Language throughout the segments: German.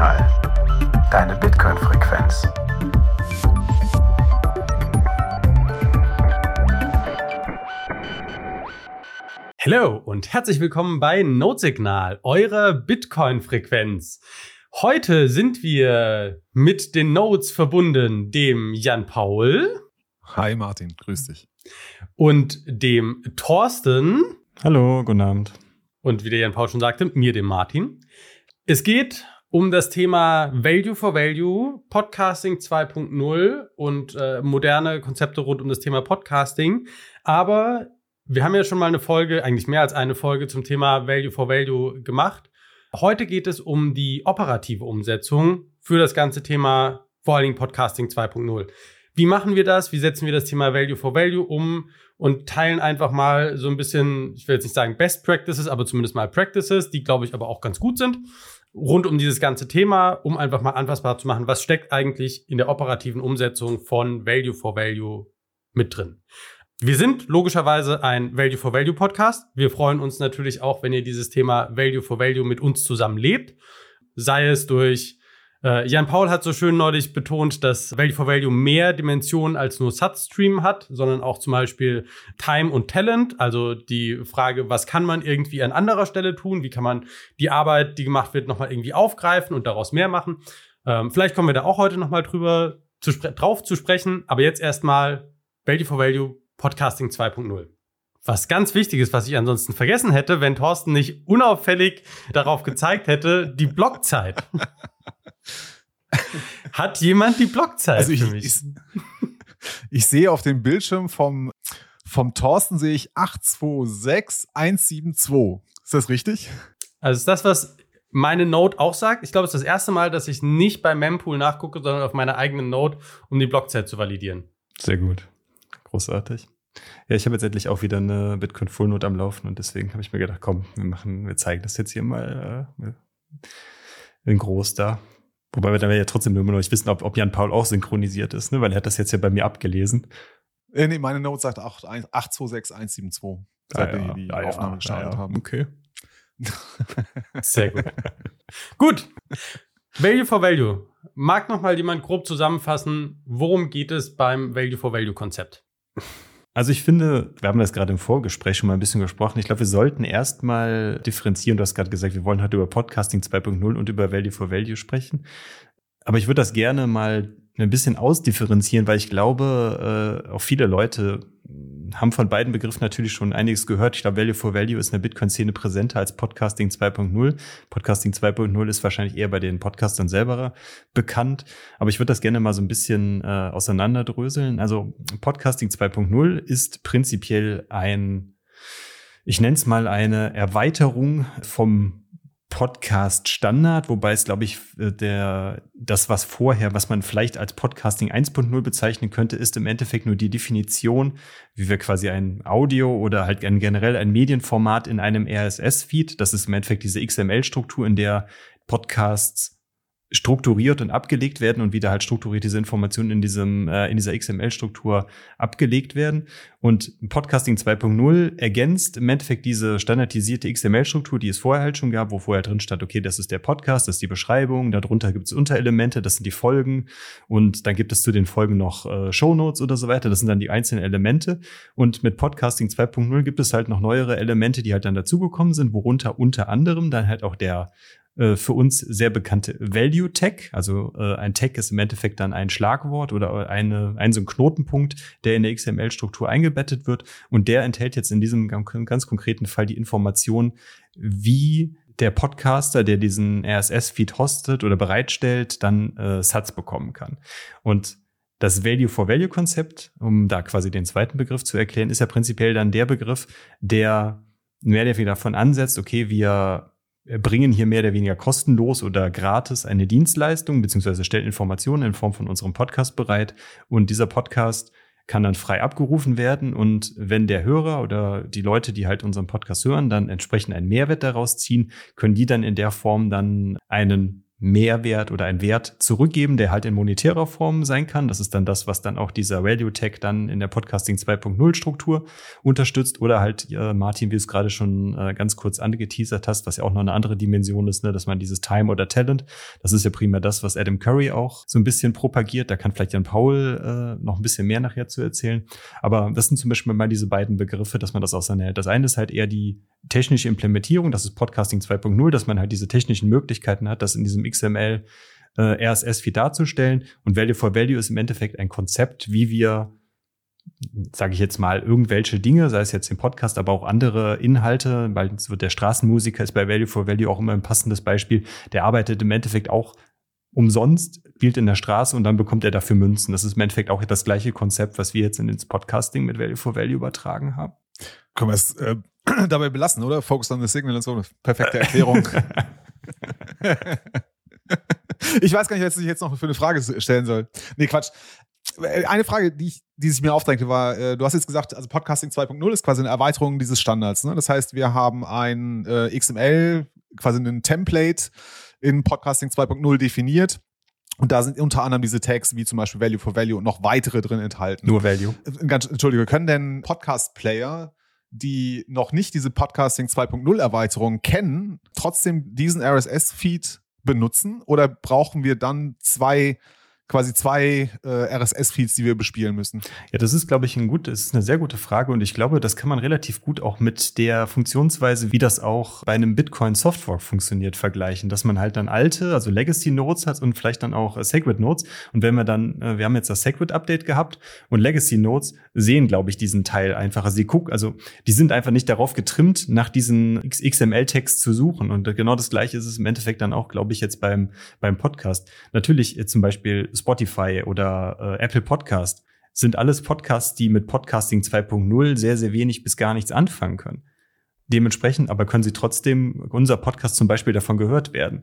Notsignal. Deine Bitcoin-Frequenz. Hallo und herzlich willkommen bei Notsignal, eurer Bitcoin-Frequenz. Heute sind wir mit den Nodes verbunden, dem Jan Paul. Hi Martin, grüß dich. Und dem Thorsten. Hallo, guten Abend. Und wie der Jan Paul schon sagte, mir, dem Martin. Es geht um das Thema Value for Value, Podcasting 2.0 und äh, moderne Konzepte rund um das Thema Podcasting. Aber wir haben ja schon mal eine Folge, eigentlich mehr als eine Folge zum Thema Value for Value gemacht. Heute geht es um die operative Umsetzung für das ganze Thema, vor allen Dingen Podcasting 2.0. Wie machen wir das? Wie setzen wir das Thema Value for Value um und teilen einfach mal so ein bisschen, ich will jetzt nicht sagen Best Practices, aber zumindest mal Practices, die glaube ich aber auch ganz gut sind, rund um dieses ganze Thema, um einfach mal anfassbar zu machen, was steckt eigentlich in der operativen Umsetzung von Value for Value mit drin. Wir sind logischerweise ein Value for Value Podcast. Wir freuen uns natürlich auch, wenn ihr dieses Thema Value for Value mit uns zusammen lebt. Sei es durch, äh, Jan Paul hat so schön neulich betont, dass Value for Value mehr Dimensionen als nur Sat-Stream hat, sondern auch zum Beispiel Time und Talent. Also die Frage, was kann man irgendwie an anderer Stelle tun? Wie kann man die Arbeit, die gemacht wird, nochmal irgendwie aufgreifen und daraus mehr machen? Ähm, vielleicht kommen wir da auch heute nochmal drüber zu drauf zu sprechen. Aber jetzt erstmal Value for Value Podcasting 2.0. Was ganz wichtig ist, was ich ansonsten vergessen hätte, wenn Thorsten nicht unauffällig darauf gezeigt hätte, die Blockzeit. Hat jemand die Blockzeit also ich, für mich? Ich, ich sehe auf dem Bildschirm vom, vom Thorsten sehe ich 826172. Ist das richtig? Also ist das, was meine Note auch sagt. Ich glaube, es ist das erste Mal, dass ich nicht bei Mempool nachgucke, sondern auf meiner eigenen Note, um die Blockzeit zu validieren. Sehr gut. Großartig. Ja, ich habe jetzt endlich auch wieder eine Bitcoin Full Note am Laufen und deswegen habe ich mir gedacht, komm, wir machen, wir zeigen das jetzt hier mal äh, in groß da. Wobei wir dann ja trotzdem immer noch nicht wissen, ob, ob Jan Paul auch synchronisiert ist, ne? weil er hat das jetzt ja bei mir abgelesen. Äh, nee, meine Note sagt 826172, seit Ah, ja. wir die Ah, ja. Aufnahme gestartet Ah, ja. haben. Okay. Sehr gut. gut. Value for Value. Mag noch mal jemand grob zusammenfassen, worum geht es beim Value for Value Konzept? Also ich finde, wir haben das gerade im Vorgespräch schon mal ein bisschen gesprochen. Ich glaube, wir sollten erstmal differenzieren. Du hast gerade gesagt, wir wollen heute über Podcasting 2.0 und über Value for Value sprechen. Aber ich würde das gerne mal ein bisschen ausdifferenzieren, weil ich glaube, äh, auch viele Leute haben von beiden Begriffen natürlich schon einiges gehört. Ich glaube, Value for Value ist in der Bitcoin-Szene präsenter als Podcasting 2.0. Podcasting 2.0 ist wahrscheinlich eher bei den Podcastern selber bekannt. Aber ich würde das gerne mal so ein bisschen äh, auseinanderdröseln. Also Podcasting 2.0 ist prinzipiell ein, ich nenne es mal eine Erweiterung vom Podcast Standard, wobei es, glaube ich, äh, der, das, was vorher, was man vielleicht als Podcasting 1.0 bezeichnen könnte, ist im Endeffekt nur die Definition, wie wir quasi ein Audio oder halt generell ein Medienformat in einem RSS-Feed, das ist im Endeffekt diese XML-Struktur, in der Podcasts strukturiert und abgelegt werden und wieder halt strukturiert diese Informationen in diesem äh, in dieser XML-Struktur abgelegt werden. Und Podcasting 2.0 ergänzt im Endeffekt diese standardisierte XML-Struktur, die es vorher halt schon gab, wo vorher drin stand, okay, das ist der Podcast, das ist die Beschreibung, darunter gibt es Unterelemente, das sind die Folgen und dann gibt es zu den Folgen noch äh, Shownotes oder so weiter, das sind dann die einzelnen Elemente. Und mit Podcasting 2.0 gibt es halt noch neuere Elemente, die halt dann dazugekommen sind, worunter unter anderem dann halt auch der äh, für uns sehr bekannte Value Tag. Also äh, ein Tag ist im Endeffekt dann ein Schlagwort oder eine, ein so ein Knotenpunkt, der in der XML-Struktur eingebettet wird. Und der enthält jetzt in diesem ganz konkreten Fall die Information, wie der Podcaster, der diesen RSS-Feed hostet oder bereitstellt, dann äh, Satz bekommen kann. Und das Value-for-Value-Konzept, um da quasi den zweiten Begriff zu erklären, ist ja prinzipiell dann der Begriff, der mehr oder weniger davon ansetzt, okay, wir bringen hier mehr oder weniger kostenlos oder gratis eine Dienstleistung beziehungsweise stellen Informationen in Form von unserem Podcast bereit. Und dieser Podcast kann dann frei abgerufen werden. Und wenn der Hörer oder die Leute, die halt unseren Podcast hören, dann entsprechend einen Mehrwert daraus ziehen, können die dann in der Form dann einen Mehrwert oder einen Wert zurückgeben, der halt in monetärer Form sein kann. Das ist dann das, was dann auch dieser Value Tag dann in der Podcasting 2.0 Struktur unterstützt. Oder halt, äh, Martin, wie du es gerade schon äh, ganz kurz angeteasert hast, was ja auch noch eine andere Dimension ist, ne, dass man dieses Time oder Talent, das ist ja primär das, was Adam Curry auch so ein bisschen propagiert. Da kann vielleicht Jan Paul äh, noch ein bisschen mehr nachher zu erzählen. Aber das sind zum Beispiel mal diese beiden Begriffe, dass man das auseinanderhält. Das eine ist halt eher die technische Implementierung, das ist Podcasting 2.0, dass man halt diese technischen Möglichkeiten hat, das in diesem XML äh, RSS-Feed darzustellen. Und Value for Value ist im Endeffekt ein Konzept, wie wir sage ich jetzt mal, irgendwelche Dinge, sei es jetzt im Podcast, aber auch andere Inhalte, weil es wird der Straßenmusiker ist bei Value for Value auch immer ein passendes Beispiel. Der arbeitet im Endeffekt auch umsonst, spielt in der Straße und dann bekommt er dafür Münzen. Das ist im Endeffekt auch das gleiche Konzept, was wir jetzt in ins Podcasting mit Value for Value übertragen haben. Können wir es äh, dabei belassen, oder? Focus on the signal und so. Perfekte Erklärung. ich weiß gar nicht, was ich jetzt noch für eine Frage stellen soll. Nee, Quatsch. Eine Frage, die, ich, die sich mir aufdrängte, war, äh, du hast jetzt gesagt, also Podcasting 2.0 ist quasi eine Erweiterung dieses Standards. Ne? Das heißt, wir haben ein äh, XML, quasi ein Template in Podcasting 2.0 definiert. Und da sind unter anderem diese Tags wie zum Beispiel Value for Value und noch weitere drin enthalten. Nur Value. Äh, Ganz, Entschuldige, können denn Podcast-Player, die noch nicht diese Podcasting 2.0 Erweiterung kennen, trotzdem diesen RSS-Feed benutzen? Oder brauchen wir dann zwei quasi zwei äh, RSS-Feeds, die wir bespielen müssen? Ja, das ist, glaube ich, ein gut, das ist eine sehr gute Frage und ich glaube, das kann man relativ gut auch mit der Funktionsweise, wie das auch bei einem Bitcoin Softfork funktioniert, vergleichen, dass man halt dann alte, also Legacy Nodes hat und vielleicht dann auch äh, Sacred Nodes. Und wenn wir dann, äh, wir haben jetzt das Sacred Update gehabt und Legacy Nodes sehen, glaube ich, diesen Teil einfach. Also sie gucken, also die sind einfach nicht darauf getrimmt, nach diesen XML-Text zu suchen. Und genau das Gleiche ist es im Endeffekt dann auch, glaube ich, jetzt beim beim Podcast. Natürlich jetzt zum Beispiel Spotify oder äh, Apple Podcast sind alles Podcasts, die mit Podcasting 2.0 sehr, sehr wenig bis gar nichts anfangen können. Dementsprechend aber können sie trotzdem, unser Podcast zum Beispiel davon gehört werden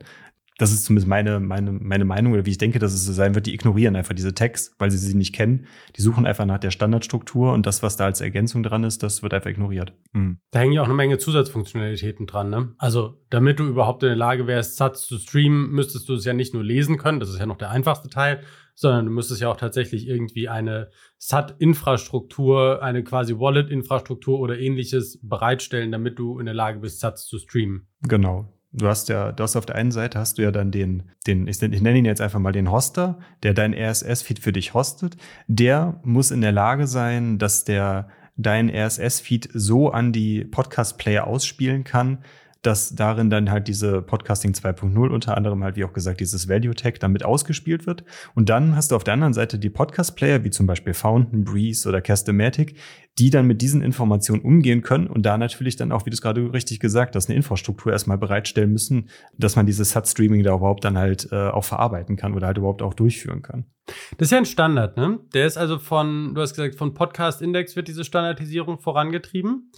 das ist zumindest meine, meine, meine Meinung oder wie ich denke, dass es so sein wird, die ignorieren einfach diese Tags, weil sie sie nicht kennen. Die suchen einfach nach der Standardstruktur und das, was da als Ergänzung dran ist, das wird einfach ignoriert. Mhm. Da hängen ja auch eine Menge Zusatzfunktionalitäten dran. Ne? Also, damit du überhaupt in der Lage wärst, Satz zu streamen, müsstest du es ja nicht nur lesen können, das ist ja noch der einfachste Teil, sondern du müsstest ja auch tatsächlich irgendwie eine SAT-Infrastruktur, eine quasi Wallet-Infrastruktur oder ähnliches bereitstellen, damit du in der Lage bist, Satz zu streamen. Genau. Du hast ja, du hast auf der einen Seite hast du ja dann den, den, ich, ich nenne ihn jetzt einfach mal den Hoster, der dein RSS-Feed für dich hostet. Der muss in der Lage sein, dass der dein RSS-Feed so an die Podcast-Player ausspielen kann, dass darin dann halt diese Podcasting 2.0 unter anderem halt, wie auch gesagt, dieses Value Tag damit ausgespielt wird. Und dann hast du auf der anderen Seite die Podcast-Player, wie zum Beispiel Fountain, Breeze oder Castematic, die dann mit diesen Informationen umgehen können und da natürlich dann auch, wie du es gerade richtig gesagt hast, eine Infrastruktur erstmal bereitstellen müssen, dass man dieses SAT-Streaming da überhaupt dann halt äh, auch verarbeiten kann oder halt überhaupt auch durchführen kann. Das ist ja ein Standard, ne? Der ist also von, du hast gesagt, von Podcast Index wird diese Standardisierung vorangetrieben.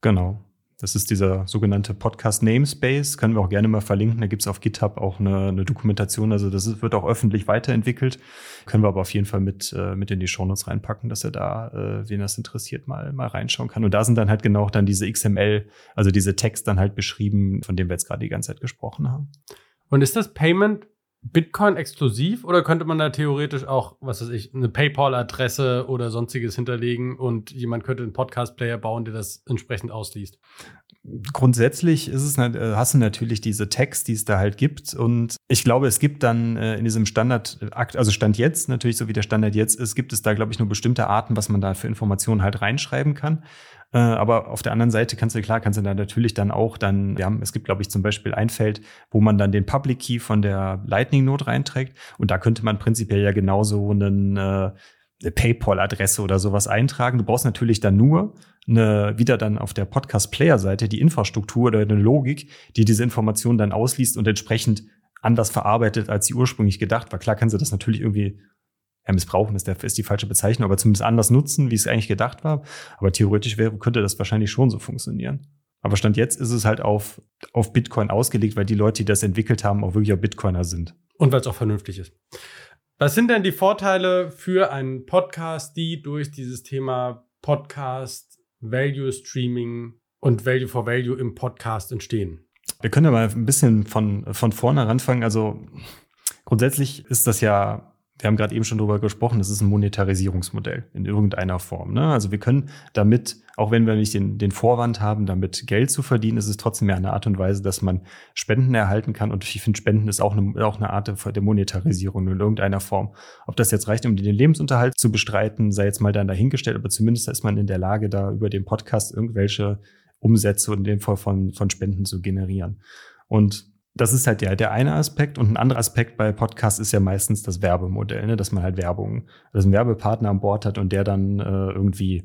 Genau. Das ist dieser sogenannte Podcast Namespace. Können wir auch gerne mal verlinken. Da gibt es auf GitHub auch eine, eine, Dokumentation. Also das wird auch öffentlich weiterentwickelt. Können wir aber auf jeden Fall mit, äh, mit in die Shownotes reinpacken, dass er da, äh, wen das interessiert, mal, mal reinschauen kann. Und da sind dann halt genau dann diese XML, also diese Text dann halt beschrieben, von dem wir jetzt gerade die ganze Zeit gesprochen haben. Und ist das Payment Bitcoin exklusiv oder könnte man da theoretisch auch, was weiß ich, eine PayPal-Adresse oder sonstiges hinterlegen und jemand könnte einen Podcast-Player bauen, der das entsprechend ausliest? Grundsätzlich ist es, äh, hast du natürlich diese Tags, die es da halt gibt. Und ich glaube, es gibt dann äh, in diesem Standard, also Stand jetzt, natürlich so wie der Standard jetzt ist, gibt es da, glaube ich, nur bestimmte Arten, was man da für Informationen halt reinschreiben kann. Äh, aber auf der anderen Seite kannst du, klar, kannst du da natürlich dann auch dann, wir haben, es gibt, glaube ich, zum Beispiel ein Feld, wo man dann den Public Key von der Lightning Node reinträgt. Und da könnte man prinzipiell ja genauso einen, äh, PayPal-Adresse oder sowas eintragen. Du brauchst natürlich dann nur eine, wieder dann auf der Podcast-Player-Seite die Infrastruktur oder eine Logik, die diese Informationen dann ausliest und entsprechend anders verarbeitet, als sie ursprünglich gedacht war. Klar kannst du das natürlich irgendwie ja, missbrauchen ist, der, ist die falsche Bezeichnung, aber zumindest anders nutzen, wie es eigentlich gedacht war. Aber theoretisch wäre, könnte das wahrscheinlich schon so funktionieren. Aber Stand jetzt ist es halt auf, auf Bitcoin ausgelegt, weil die Leute, die das entwickelt haben, auch wirklich auch Bitcoiner sind. Und weil es auch vernünftig ist. Was sind denn die Vorteile für einen Podcast, die durch dieses Thema Podcast, Value Streaming und Value for Value im Podcast entstehen? Wir können ja mal ein bisschen von, von vorne anfangen. Also grundsätzlich ist das ja wir haben gerade eben schon darüber gesprochen, das ist ein Monetarisierungsmodell in irgendeiner Form. Ne? Also wir können damit, auch wenn wir nicht den, den Vorwand haben, damit Geld zu verdienen, ist es trotzdem ja eine Art und Weise, dass man Spenden erhalten kann. Und ich finde, Spenden ist auch eine, auch eine Art der Monetarisierung in irgendeiner Form. Ob das jetzt reicht, um den Lebensunterhalt zu bestreiten, sei jetzt mal dann dahingestellt, aber zumindest ist man in der Lage, da über den Podcast irgendwelche Umsätze und in dem Fall von, von Spenden zu generieren. Und das ist halt der, der eine Aspekt. Und ein anderer Aspekt bei Podcasts ist ja meistens das Werbemodell, ne? dass man halt Werbung, also einen Werbepartner an Bord hat und der dann äh, irgendwie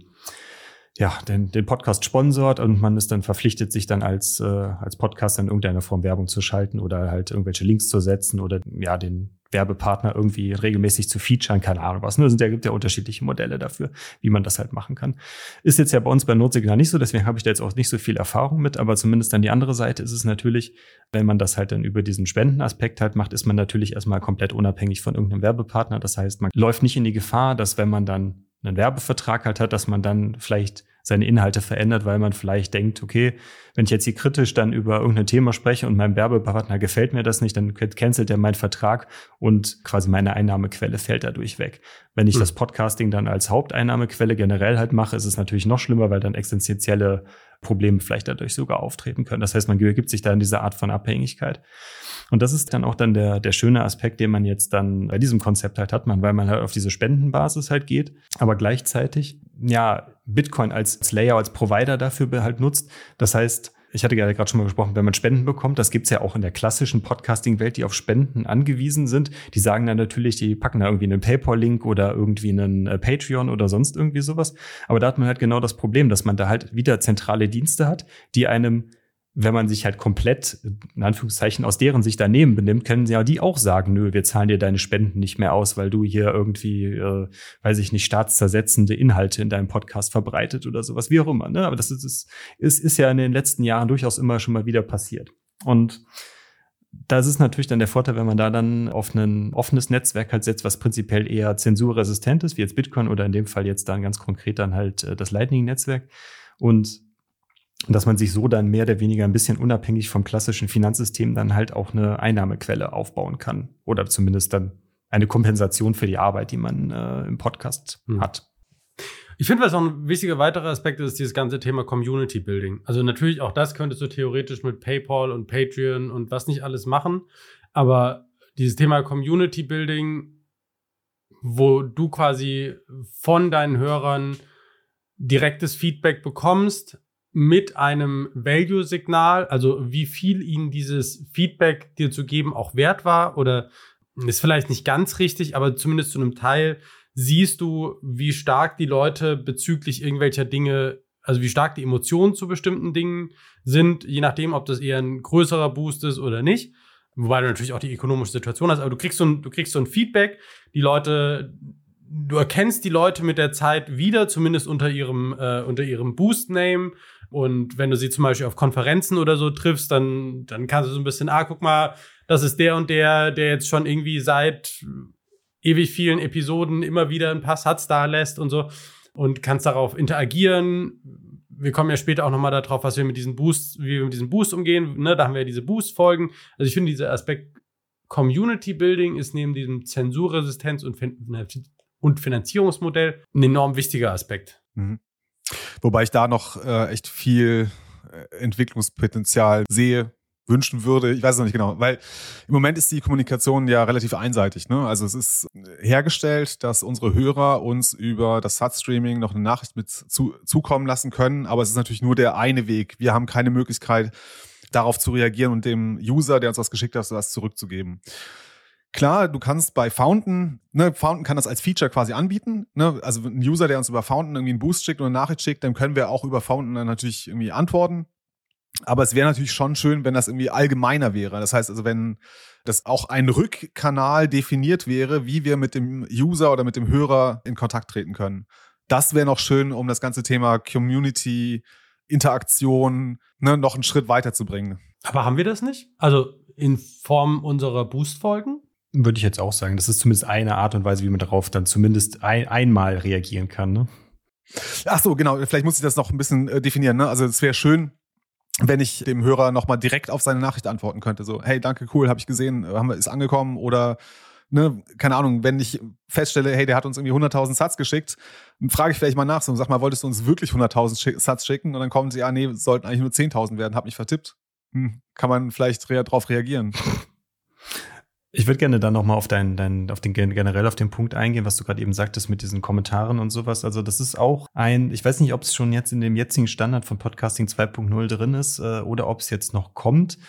ja, den, den Podcast sponsort und man ist dann verpflichtet, sich dann als, äh, als Podcast in irgendeiner Form Werbung zu schalten oder halt irgendwelche Links zu setzen oder ja, den Werbepartner irgendwie regelmäßig zu featuren, keine Ahnung was. Ne? Da gibt ja unterschiedliche Modelle dafür, wie man das halt machen kann. Ist jetzt ja bei uns bei Notsignal nicht so, deswegen habe ich da jetzt auch nicht so viel Erfahrung mit, aber zumindest dann die andere Seite ist es natürlich, wenn man das halt dann über diesen Spendenaspekt halt macht, ist man natürlich erstmal komplett unabhängig von irgendeinem Werbepartner. Das heißt, man läuft nicht in die Gefahr, dass wenn man dann einen Werbevertrag halt hat, dass man dann vielleicht seine Inhalte verändert, weil man vielleicht denkt, okay, wenn ich jetzt hier kritisch dann über irgendein Thema spreche und meinem Werbepartner gefällt mir das nicht, dann cancelt er meinen Vertrag und quasi meine Einnahmequelle fällt dadurch weg. Wenn ich hm. das Podcasting dann als Haupteinnahmequelle generell halt mache, ist es natürlich noch schlimmer, weil dann existenzielle Probleme vielleicht dadurch sogar auftreten können. Das heißt, man gibt sich da in diese Art von Abhängigkeit. Und das ist dann auch dann der, der schöne Aspekt, den man jetzt dann bei diesem Konzept halt hat, man, weil man halt auf diese Spendenbasis halt geht, aber gleichzeitig, ja, Bitcoin als Layer, als Provider dafür halt nutzt. Das heißt, ich hatte gerade schon mal gesprochen, wenn man Spenden bekommt, das gibt's ja auch in der klassischen Podcasting-Welt, die auf Spenden angewiesen sind. Die sagen dann natürlich, die packen da irgendwie einen PayPal-Link oder irgendwie einen äh, Patreon oder sonst irgendwie sowas. Aber da hat man halt genau das Problem, dass man da halt wieder zentrale Dienste hat, die einem wenn man sich halt komplett, in Anführungszeichen, aus deren Sicht daneben benimmt, können sie ja die auch sagen, nö, wir zahlen dir deine Spenden nicht mehr aus, weil du hier irgendwie, äh, weiß ich nicht, staatszersetzende Inhalte in deinem Podcast verbreitet oder sowas, wie auch immer. Ne? Aber das ist, ist, ist, ist ja in den letzten Jahren durchaus immer schon mal wieder passiert. Und das ist natürlich dann der Vorteil, wenn man da dann auf ein offenes Netzwerk halt setzt, was prinzipiell eher zensurresistent ist, wie jetzt Bitcoin oder in dem Fall jetzt dann ganz konkret dann halt äh, das Lightning-Netzwerk. Und und dass man sich so dann mehr oder weniger ein bisschen unabhängig vom klassischen Finanzsystem dann halt auch eine Einnahmequelle aufbauen kann. Oder zumindest dann eine Kompensation für die Arbeit, die man äh, im Podcast hm. hat. Ich finde, was auch ein wichtiger weiterer Aspekt ist, ist dieses ganze Thema Community Building. Also natürlich auch das könntest du theoretisch mit PayPal und Patreon und was nicht alles machen. Aber dieses Thema Community Building, wo du quasi von deinen Hörern direktes Feedback bekommst, mit einem Value-Signal, also wie viel ihnen dieses Feedback dir zu geben auch wert war oder ist vielleicht nicht ganz richtig, aber zumindest zu einem Teil siehst du, wie stark die Leute bezüglich irgendwelcher Dinge, also wie stark die Emotionen zu bestimmten Dingen sind, je nachdem, ob das eher ein größerer Boost ist oder nicht. Wobei du natürlich auch die ökonomische Situation hast, aber du kriegst so ein, du kriegst so ein Feedback, die Leute, du erkennst die Leute mit der Zeit wieder, zumindest unter ihrem, äh, unter ihrem Boost-Name und wenn du sie zum Beispiel auf Konferenzen oder so triffst, dann, dann kannst du so ein bisschen, ah, guck mal, das ist der und der, der jetzt schon irgendwie seit ewig vielen Episoden immer wieder ein paar Satz da lässt und so und kannst darauf interagieren. Wir kommen ja später auch nochmal darauf, was wir mit diesen Boosts, wie wir mit diesen Boosts umgehen. Ne, da haben wir ja diese Boost-Folgen. Also ich finde, dieser Aspekt Community Building ist neben diesem Zensurresistenz und, fin und Finanzierungsmodell ein enorm wichtiger Aspekt. Mhm. Wobei ich da noch äh, echt viel äh, Entwicklungspotenzial sehe, wünschen würde. Ich weiß es noch nicht genau, weil im Moment ist die Kommunikation ja relativ einseitig. Ne? Also es ist hergestellt, dass unsere Hörer uns über das SAT-Streaming noch eine Nachricht mit zu, zukommen lassen können, aber es ist natürlich nur der eine Weg. Wir haben keine Möglichkeit, darauf zu reagieren und dem User, der uns was geschickt hat, das zurückzugeben. Klar, du kannst bei Fountain, ne, Fountain kann das als Feature quasi anbieten. Ne? Also ein User, der uns über Fountain irgendwie einen Boost schickt oder eine Nachricht schickt, dann können wir auch über Fountain dann natürlich irgendwie antworten. Aber es wäre natürlich schon schön, wenn das irgendwie allgemeiner wäre. Das heißt also, wenn das auch ein Rückkanal definiert wäre, wie wir mit dem User oder mit dem Hörer in Kontakt treten können. Das wäre noch schön, um das ganze Thema Community, Interaktion ne, noch einen Schritt weiterzubringen. Aber haben wir das nicht? Also in Form unserer Boost-Folgen? Würde ich jetzt auch sagen. Das ist zumindest eine Art und Weise, wie man darauf dann zumindest ein, einmal reagieren kann. Ne? Ach so, genau. Vielleicht muss ich das noch ein bisschen äh, definieren. Ne? Also es wäre schön, wenn ich dem Hörer nochmal direkt auf seine Nachricht antworten könnte. So, hey, danke, cool, habe ich gesehen, haben wir, ist angekommen oder ne, keine Ahnung, wenn ich feststelle, hey, der hat uns irgendwie 100.000 Satz geschickt, frage ich vielleicht mal nach, so, sag mal, wolltest du uns wirklich 100.000 Satz schicken? Und dann kommen sie, ja, nee, sollten eigentlich nur 10.000 werden, hab mich vertippt. Hm, kann man vielleicht rea drauf reagieren. Ich würde gerne dann nochmal auf deinen, dein, auf den generell auf den Punkt eingehen, was du gerade eben sagtest mit diesen Kommentaren und sowas. Also das ist auch ein, ich weiß nicht, ob es schon jetzt in dem jetzigen Standard von Podcasting 2.0 drin ist äh, oder ob es jetzt noch kommt.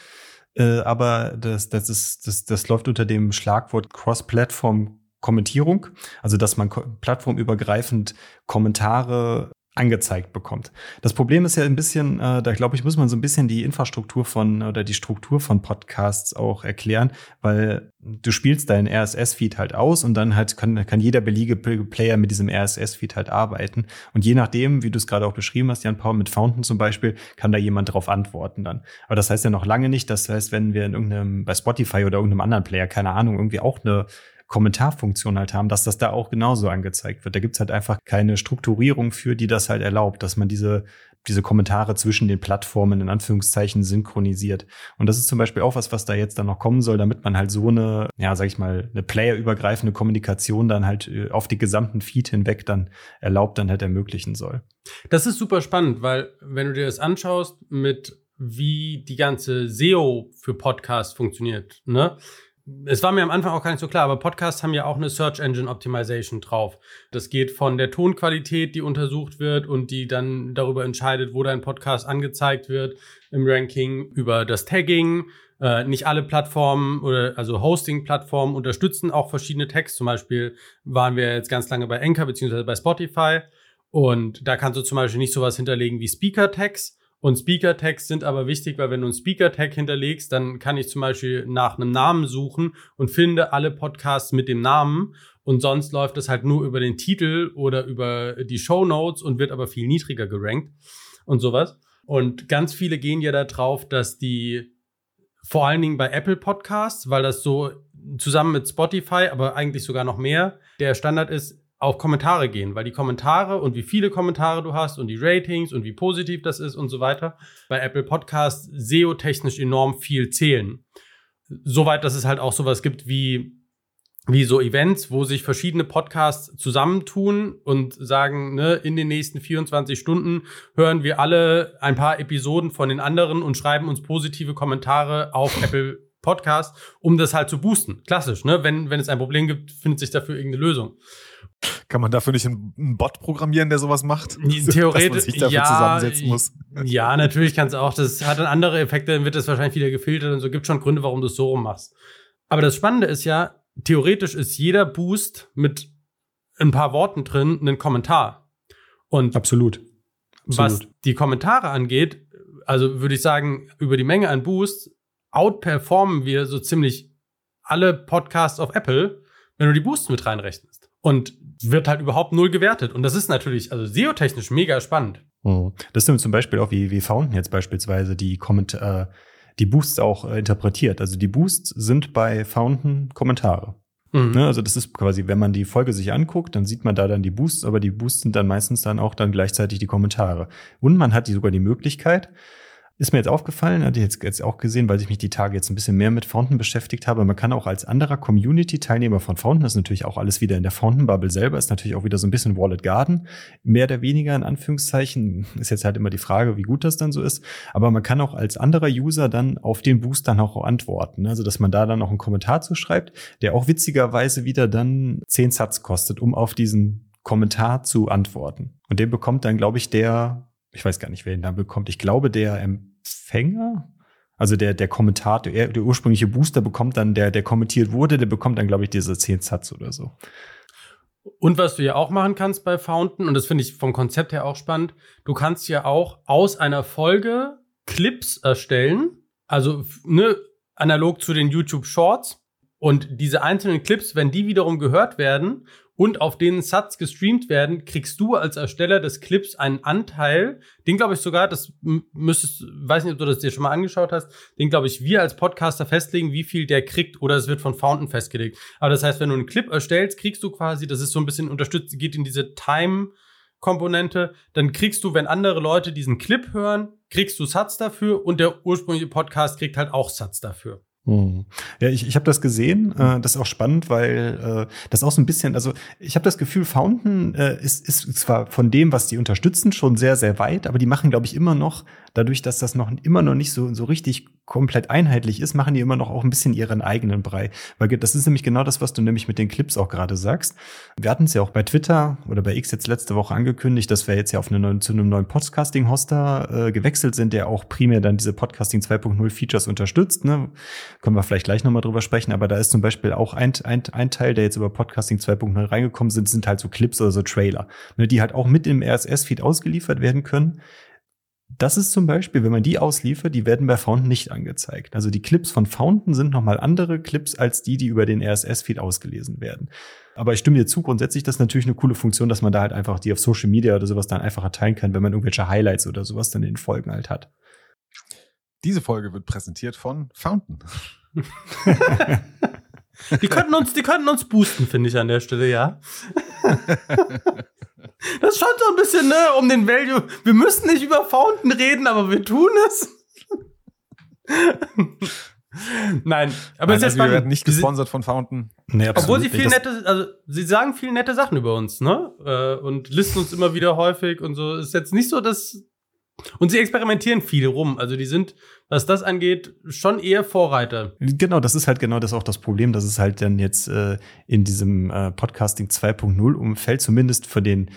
Äh, aber das, das ist, das, das läuft unter dem Schlagwort Cross-Platform Kommentierung, also dass man plattformübergreifend Kommentare angezeigt bekommt. Das Problem ist ja ein bisschen, äh, da glaube ich, muss man so ein bisschen die Infrastruktur von oder die Struktur von Podcasts auch erklären, weil du spielst deinen RSS-Feed halt aus und dann halt kann, kann jeder beliebige Player mit diesem RSS-Feed halt arbeiten. Und je nachdem, wie du es gerade auch beschrieben hast, Jan Paul mit Fountain zum Beispiel, kann da jemand darauf antworten dann. Aber das heißt ja noch lange nicht, das heißt, wenn wir in irgendeinem, bei Spotify oder irgendeinem anderen Player, keine Ahnung, irgendwie auch eine Kommentarfunktion halt haben, dass das da auch genauso angezeigt wird. Da gibt's halt einfach keine Strukturierung für, die das halt erlaubt, dass man diese diese Kommentare zwischen den Plattformen in Anführungszeichen synchronisiert. Und das ist zum Beispiel auch was, was da jetzt dann noch kommen soll, damit man halt so eine, ja, sag ich mal, eine playerübergreifende Kommunikation dann halt äh, auf die gesamten Feed hinweg dann erlaubt, dann halt ermöglichen soll. Das ist super spannend, weil wenn du dir das anschaust mit wie die ganze SEO für Podcasts funktioniert, ne? Es war mir am Anfang auch gar nicht so klar, aber Podcasts haben ja auch eine Search Engine Optimization drauf. Das geht von der Tonqualität, die untersucht wird und die dann darüber entscheidet, wo dein Podcast angezeigt wird im Ranking, über das Tagging. Äh, nicht alle Plattformen oder also Hosting-Plattformen unterstützen auch verschiedene Tags. Zum Beispiel waren wir jetzt ganz lange bei Anchor beziehungsweise bei Spotify und da kannst du zum Beispiel nicht sowas hinterlegen wie Speaker-Tags und Speaker-Tags sind aber wichtig, weil wenn du einen Speaker-Tag hinterlegst, dann kann ich zum Beispiel nach einem Namen suchen und finde alle Podcasts mit dem Namen. Und sonst läuft es halt nur über den Titel oder über die Show Notes und wird aber viel niedriger gerankt und sowas. Und ganz viele gehen ja da drauf, dass die vor allen Dingen bei Apple Podcasts, weil das so zusammen mit Spotify, aber eigentlich sogar noch mehr, der Standard ist, auf Kommentare gehen, weil die Kommentare und wie viele Kommentare du hast und die Ratings und wie positiv das ist und so weiter bei Apple Podcasts SEO-technisch enorm viel zählen. Soweit, dass es halt auch sowas gibt wie wie so Events, wo sich verschiedene Podcasts zusammentun und sagen, ne, in den nächsten 24 Stunden hören wir alle ein paar Episoden von den anderen und schreiben uns positive Kommentare auf Apple Podcast, um das halt zu boosten. Klassisch, ne? Wenn, wenn es ein Problem gibt, findet sich dafür irgendeine Lösung. Kann man dafür nicht einen Bot programmieren, der sowas macht? Theoretisch, sich dafür ja, zusammensetzen muss. Ja, natürlich kann es auch. Das hat dann andere Effekte, dann wird das wahrscheinlich wieder gefiltert und so. Gibt schon Gründe, warum du es so rum machst. Aber das Spannende ist ja, theoretisch ist jeder Boost mit ein paar Worten drin ein Kommentar. Und absolut. absolut. was die Kommentare angeht, also würde ich sagen, über die Menge an Boosts outperformen wir so ziemlich alle Podcasts auf Apple, wenn du die Boosts mit reinrechnest und wird halt überhaupt null gewertet. Und das ist natürlich, also SEO-technisch mega spannend. Mhm. Das sind zum Beispiel auch wie, wie Fountain jetzt beispielsweise die Kommentar, äh, die Boosts auch äh, interpretiert. Also die Boosts sind bei Fountain Kommentare. Mhm. Ne, also das ist quasi, wenn man die Folge sich anguckt, dann sieht man da dann die Boosts, aber die Boosts sind dann meistens dann auch dann gleichzeitig die Kommentare. Und man hat die sogar die Möglichkeit, ist mir jetzt aufgefallen, hatte ich jetzt, jetzt auch gesehen, weil ich mich die Tage jetzt ein bisschen mehr mit Fountain beschäftigt habe. Man kann auch als anderer Community-Teilnehmer von Fountain, das ist natürlich auch alles wieder in der Fountain-Bubble selber, ist natürlich auch wieder so ein bisschen Wallet Garden, mehr oder weniger in Anführungszeichen. Ist jetzt halt immer die Frage, wie gut das dann so ist. Aber man kann auch als anderer User dann auf den Boost dann auch antworten. Also, dass man da dann auch einen Kommentar zu schreibt, der auch witzigerweise wieder dann zehn Satz kostet, um auf diesen Kommentar zu antworten. Und den bekommt dann, glaube ich, der ich weiß gar nicht, wer ihn dann bekommt. Ich glaube, der Empfänger, also der, der Kommentator, der, der ursprüngliche Booster bekommt dann, der, der kommentiert wurde, der bekommt dann, glaube ich, diese 10 Satz oder so. Und was du ja auch machen kannst bei Fountain, und das finde ich vom Konzept her auch spannend, du kannst ja auch aus einer Folge Clips erstellen, also ne, analog zu den YouTube Shorts. Und diese einzelnen Clips, wenn die wiederum gehört werden und auf den Satz gestreamt werden, kriegst du als Ersteller des Clips einen Anteil, den glaube ich sogar, das müsstest, weiß nicht, ob du das dir schon mal angeschaut hast, den glaube ich wir als Podcaster festlegen, wie viel der kriegt oder es wird von Fountain festgelegt. Aber das heißt, wenn du einen Clip erstellst, kriegst du quasi, das ist so ein bisschen unterstützt, geht in diese Time Komponente, dann kriegst du, wenn andere Leute diesen Clip hören, kriegst du Satz dafür und der ursprüngliche Podcast kriegt halt auch Satz dafür. Hm. Ja, ich, ich habe das gesehen. Äh, das ist auch spannend, weil äh, das auch so ein bisschen, also ich habe das Gefühl, Fountain äh, ist, ist zwar von dem, was die unterstützen, schon sehr, sehr weit, aber die machen, glaube ich, immer noch, dadurch, dass das noch immer noch nicht so, so richtig komplett einheitlich ist, machen die immer noch auch ein bisschen ihren eigenen Brei. Weil das ist nämlich genau das, was du nämlich mit den Clips auch gerade sagst. Wir hatten es ja auch bei Twitter oder bei X jetzt letzte Woche angekündigt, dass wir jetzt ja auf eine neue, zu einem neuen Podcasting-Hoster äh, gewechselt sind, der auch primär dann diese Podcasting 2.0 Features unterstützt. Ne? Können wir vielleicht gleich nochmal drüber sprechen, aber da ist zum Beispiel auch ein, ein, ein Teil, der jetzt über Podcasting 2.0 reingekommen sind, sind halt so Clips oder so Trailer, ne, die halt auch mit im RSS-Feed ausgeliefert werden können das ist zum Beispiel, wenn man die ausliefert, die werden bei Fountain nicht angezeigt. Also die Clips von Fountain sind nochmal andere Clips als die, die über den RSS-Feed ausgelesen werden. Aber ich stimme dir zu, grundsätzlich das ist natürlich eine coole Funktion, dass man da halt einfach die auf Social Media oder sowas dann einfacher teilen kann, wenn man irgendwelche Highlights oder sowas dann in den Folgen halt hat. Diese Folge wird präsentiert von Fountain. die könnten uns, die könnten uns boosten, finde ich an der Stelle, ja. Das ist schon so ein bisschen, ne, um den Value. Wir müssen nicht über Fountain reden, aber wir tun es. Nein, aber Nein, also wir werden nicht gesponsert von Fountain. Nee, Obwohl sie viel nette, also sie sagen viel nette Sachen über uns, ne? Äh, und listen uns immer wieder häufig und so. Ist jetzt nicht so, dass und sie experimentieren viel rum. Also die sind, was das angeht, schon eher Vorreiter. Genau, das ist halt genau das auch das Problem, dass es halt dann jetzt äh, in diesem äh, Podcasting 2.0 Umfeld zumindest für den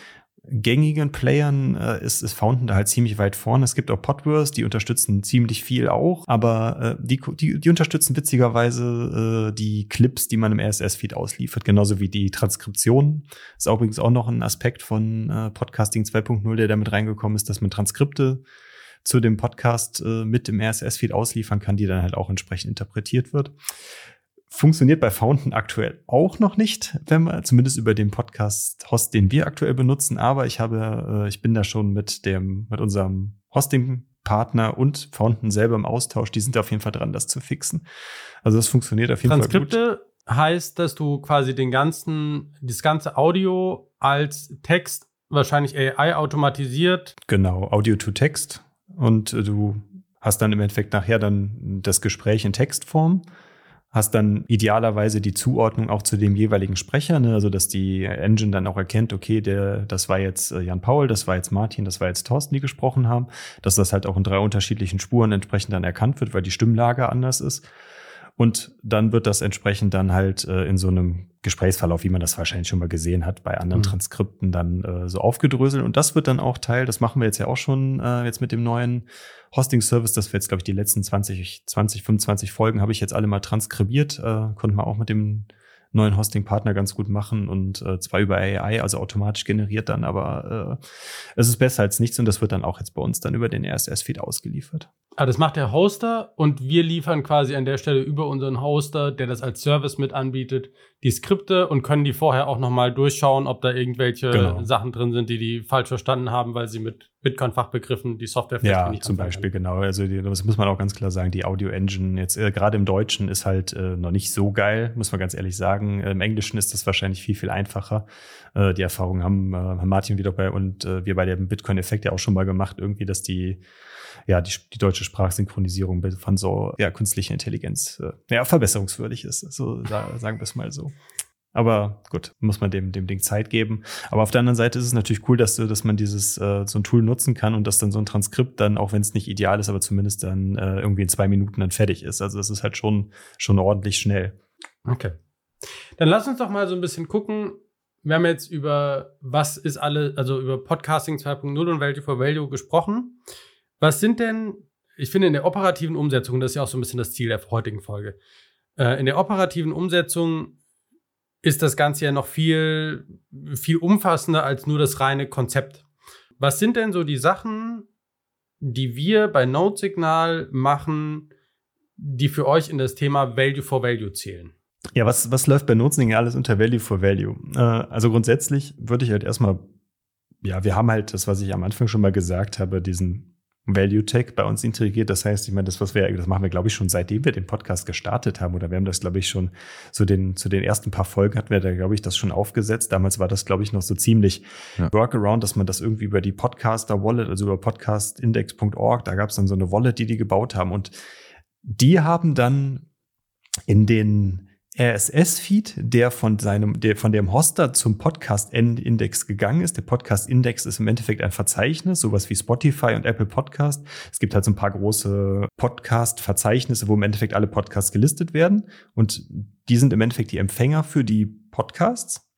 gängigen Playern äh, ist, ist Fountain da halt ziemlich weit vorne. Es gibt auch Podverse, die unterstützen ziemlich viel auch, aber äh, die, die, die unterstützen witzigerweise äh, die Clips, die man im RSS-Feed ausliefert, genauso wie die Transkription. Ist auch übrigens auch noch ein Aspekt von äh, Podcasting 2.0, der damit reingekommen ist, dass man Transkripte zu dem Podcast äh, mit im RSS-Feed ausliefern kann, die dann halt auch entsprechend interpretiert wird. Funktioniert bei Fountain aktuell auch noch nicht, wenn man zumindest über den Podcast-Host, den wir aktuell benutzen. Aber ich habe, äh, ich bin da schon mit dem, mit unserem Hosting-Partner und Fountain selber im Austausch. Die sind auf jeden Fall dran, das zu fixen. Also das funktioniert auf jeden Transkripte Fall gut. heißt, dass du quasi den ganzen, das ganze Audio als Text wahrscheinlich AI automatisiert. Genau, Audio to Text. Und du hast dann im Endeffekt nachher dann das Gespräch in Textform hast dann idealerweise die Zuordnung auch zu dem jeweiligen Sprecher, ne? also dass die Engine dann auch erkennt, okay, der, das war jetzt äh, Jan Paul, das war jetzt Martin, das war jetzt Thorsten, die gesprochen haben, dass das halt auch in drei unterschiedlichen Spuren entsprechend dann erkannt wird, weil die Stimmlage anders ist. Und dann wird das entsprechend dann halt äh, in so einem Gesprächsverlauf, wie man das wahrscheinlich schon mal gesehen hat, bei anderen mhm. Transkripten dann äh, so aufgedröselt. Und das wird dann auch Teil, das machen wir jetzt ja auch schon äh, jetzt mit dem neuen Hosting-Service, das wir jetzt, glaube ich, die letzten 20, 20, 25 Folgen habe ich jetzt alle mal transkribiert, äh, konnten wir auch mit dem neuen Hosting-Partner ganz gut machen und äh, zwar über AI, also automatisch generiert dann, aber äh, es ist besser als nichts und das wird dann auch jetzt bei uns dann über den RSS-Feed ausgeliefert. Ah, das macht der Hoster und wir liefern quasi an der Stelle über unseren Hoster, der das als Service mit anbietet, die Skripte und können die vorher auch nochmal durchschauen, ob da irgendwelche genau. Sachen drin sind, die die falsch verstanden haben, weil sie mit Bitcoin-Fachbegriffen die Software vielleicht ja, nicht zum Beispiel, genau. Also die, das muss man auch ganz klar sagen, die Audio-Engine jetzt äh, gerade im Deutschen ist halt äh, noch nicht so geil, muss man ganz ehrlich sagen. Im Englischen ist das wahrscheinlich viel, viel einfacher. Äh, die Erfahrung haben äh, Martin wieder bei und äh, wir bei dem Bitcoin-Effekt ja auch schon mal gemacht, irgendwie, dass die ja, die, die deutsche Sprachsynchronisierung von so ja, künstlicher Intelligenz äh, ja, verbesserungswürdig ist. So da, sagen wir es mal so. Aber gut, muss man dem, dem Ding Zeit geben. Aber auf der anderen Seite ist es natürlich cool, dass, dass man dieses äh, so ein Tool nutzen kann und dass dann so ein Transkript dann, auch wenn es nicht ideal ist, aber zumindest dann äh, irgendwie in zwei Minuten dann fertig ist. Also das ist halt schon, schon ordentlich schnell. Okay. Dann lass uns doch mal so ein bisschen gucken. Wir haben jetzt über was ist alle, also über Podcasting 2.0 und Value for Value gesprochen. Was sind denn, ich finde, in der operativen Umsetzung, das ist ja auch so ein bisschen das Ziel der heutigen Folge, äh, in der operativen Umsetzung ist das Ganze ja noch viel, viel umfassender als nur das reine Konzept. Was sind denn so die Sachen, die wir bei Node Signal machen, die für euch in das Thema Value for Value zählen? Ja, was, was läuft bei Node alles unter Value for Value? Äh, also grundsätzlich würde ich halt erstmal, ja, wir haben halt das, was ich am Anfang schon mal gesagt habe, diesen Value Tech bei uns integriert. Das heißt, ich meine, das, was wir, das machen wir, glaube ich, schon seitdem wir den Podcast gestartet haben. Oder wir haben das, glaube ich, schon zu den, zu den ersten paar Folgen hatten wir da, glaube ich, das schon aufgesetzt. Damals war das, glaube ich, noch so ziemlich ja. Workaround, dass man das irgendwie über die Podcaster Wallet, also über podcastindex.org, da gab es dann so eine Wallet, die die gebaut haben. Und die haben dann in den RSS-Feed, der von seinem, der von dem Hoster zum Podcast-Index gegangen ist. Der Podcast-Index ist im Endeffekt ein Verzeichnis, sowas wie Spotify und Apple Podcast. Es gibt halt so ein paar große Podcast-Verzeichnisse, wo im Endeffekt alle Podcasts gelistet werden. Und die sind im Endeffekt die Empfänger für die Podcasts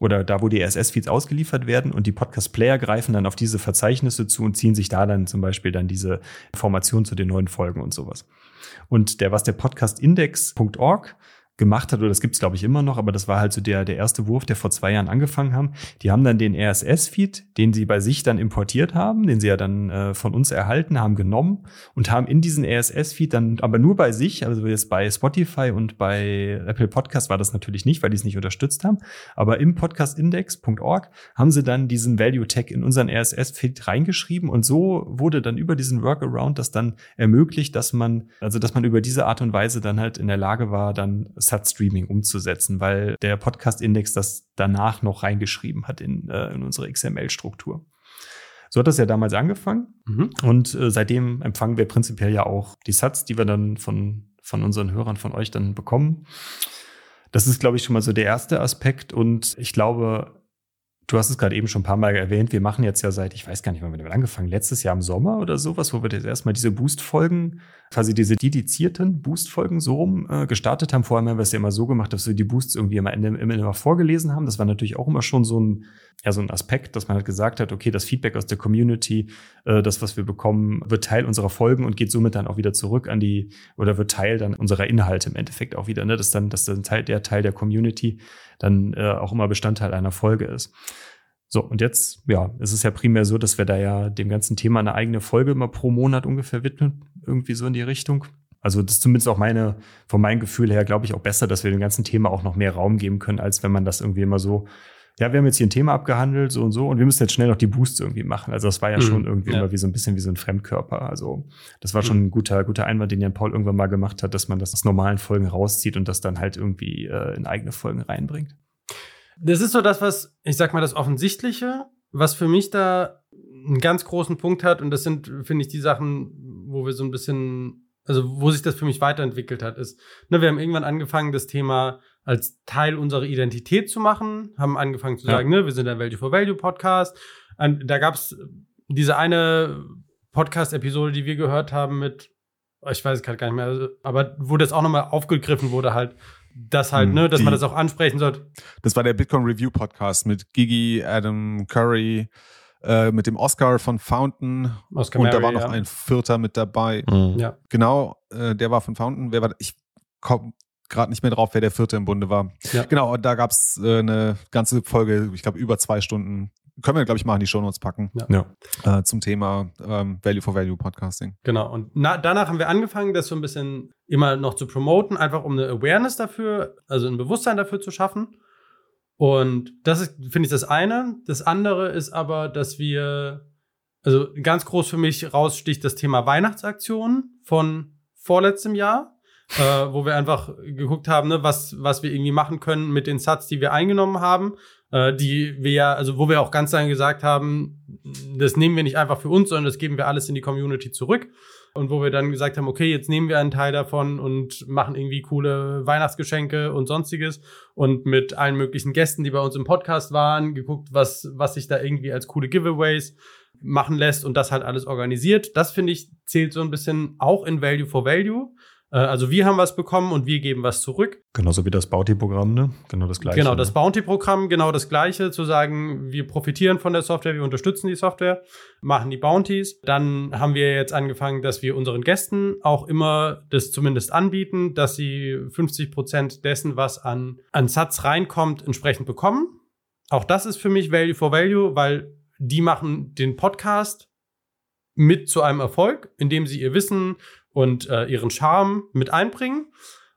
oder da, wo die RSS-Feeds ausgeliefert werden und die Podcast-Player greifen dann auf diese Verzeichnisse zu und ziehen sich da dann zum Beispiel dann diese Informationen zu den neuen Folgen und sowas. Und der, was der Podcast-Index.org gemacht hat, oder das gibt's glaube ich immer noch, aber das war halt so der, der erste Wurf, der vor zwei Jahren angefangen haben. Die haben dann den RSS-Feed, den sie bei sich dann importiert haben, den sie ja dann äh, von uns erhalten haben, genommen und haben in diesen RSS-Feed dann, aber nur bei sich, also jetzt bei Spotify und bei Apple Podcast war das natürlich nicht, weil die es nicht unterstützt haben, aber im podcastindex.org haben sie dann diesen Value Tag in unseren RSS-Feed reingeschrieben und so wurde dann über diesen Workaround das dann ermöglicht, dass man, also dass man über diese Art und Weise dann halt in der Lage war, dann SAT-Streaming umzusetzen, weil der Podcast-Index das danach noch reingeschrieben hat in, äh, in unsere XML-Struktur. So hat das ja damals angefangen. Mhm. Und äh, seitdem empfangen wir prinzipiell ja auch die Sats, die wir dann von, von unseren Hörern, von euch dann bekommen. Das ist, glaube ich, schon mal so der erste Aspekt. Und ich glaube, Du hast es gerade eben schon ein paar Mal erwähnt. Wir machen jetzt ja seit, ich weiß gar nicht, wann wir damit angefangen, letztes Jahr im Sommer oder sowas, wo wir jetzt erstmal diese Boost-Folgen, quasi diese dedizierten Boost-Folgen so rum äh, gestartet haben. Vorher haben wir es ja immer so gemacht, dass wir die Boosts irgendwie immer, immer, immer vorgelesen haben. Das war natürlich auch immer schon so ein, ja, so ein Aspekt, dass man halt gesagt hat, okay, das Feedback aus der Community, äh, das, was wir bekommen, wird Teil unserer Folgen und geht somit dann auch wieder zurück an die, oder wird Teil dann unserer Inhalte im Endeffekt auch wieder, ne? dass dann, dass dann Teil, der Teil der Community dann äh, auch immer Bestandteil einer Folge ist. So, und jetzt, ja, es ist ja primär so, dass wir da ja dem ganzen Thema eine eigene Folge immer pro Monat ungefähr widmen, irgendwie so in die Richtung. Also das ist zumindest auch meine, von meinem Gefühl her, glaube ich, auch besser, dass wir dem ganzen Thema auch noch mehr Raum geben können, als wenn man das irgendwie immer so, ja, wir haben jetzt hier ein Thema abgehandelt, so und so, und wir müssen jetzt schnell noch die Boosts irgendwie machen. Also das war ja mhm, schon irgendwie ja. immer wie so ein bisschen wie so ein Fremdkörper. Also das war schon ein guter, guter Einwand, den Jan Paul irgendwann mal gemacht hat, dass man das aus normalen Folgen rauszieht und das dann halt irgendwie äh, in eigene Folgen reinbringt. Das ist so das, was, ich sag mal, das Offensichtliche, was für mich da einen ganz großen Punkt hat. Und das sind, finde ich, die Sachen, wo wir so ein bisschen, also wo sich das für mich weiterentwickelt hat, ist, ne, wir haben irgendwann angefangen, das Thema als Teil unserer Identität zu machen, haben angefangen zu ja. sagen, ne, wir sind ein Value for Value Podcast. Und da gab es diese eine Podcast-Episode, die wir gehört haben mit, ich weiß es gerade gar nicht mehr, aber wo das auch nochmal aufgegriffen wurde, halt, das halt, hm, ne, dass die, man das auch ansprechen sollte. Das war der Bitcoin Review Podcast mit Gigi, Adam Curry, äh, mit dem Oscar von Fountain. Oscar und Mary, da war noch ja. ein Vierter mit dabei. Mhm. Ja. Genau, äh, der war von Fountain. Wer war, ich komme gerade nicht mehr drauf, wer der Vierte im Bunde war. Ja. Genau, und da gab es äh, eine ganze Folge, ich glaube, über zwei Stunden können wir, glaube ich, mal in die Shownotes packen. Ja. Äh, zum Thema ähm, Value for Value Podcasting. Genau. Und na, danach haben wir angefangen, das so ein bisschen immer noch zu promoten, einfach um eine Awareness dafür, also ein Bewusstsein dafür zu schaffen. Und das ist, finde ich, das eine. Das andere ist aber, dass wir, also ganz groß für mich raussticht das Thema Weihnachtsaktionen von vorletztem Jahr. Äh, wo wir einfach geguckt haben, ne, was, was wir irgendwie machen können mit den Sats, die wir eingenommen haben äh, die wir ja, also wo wir auch ganz lange gesagt haben, das nehmen wir nicht einfach für uns, sondern das geben wir alles in die Community zurück. Und wo wir dann gesagt haben, okay, jetzt nehmen wir einen Teil davon und machen irgendwie coole Weihnachtsgeschenke und sonstiges und mit allen möglichen Gästen, die bei uns im Podcast waren, geguckt, was, was sich da irgendwie als coole Giveaways machen lässt und das halt alles organisiert. Das finde ich zählt so ein bisschen auch in Value for Value. Äh, also wir haben was bekommen und wir geben was zurück. Genauso wie das Bounty-Programm, ne? Genau das gleiche. Genau, das ne? Bounty-Programm, genau das gleiche, zu sagen, wir profitieren von der Software, wir unterstützen die Software, machen die Bounties. Dann haben wir jetzt angefangen, dass wir unseren Gästen auch immer das zumindest anbieten, dass sie 50 Prozent dessen, was an, an Satz reinkommt, entsprechend bekommen. Auch das ist für mich Value for Value, weil die machen den Podcast mit zu einem Erfolg, indem sie ihr Wissen und äh, ihren Charme mit einbringen.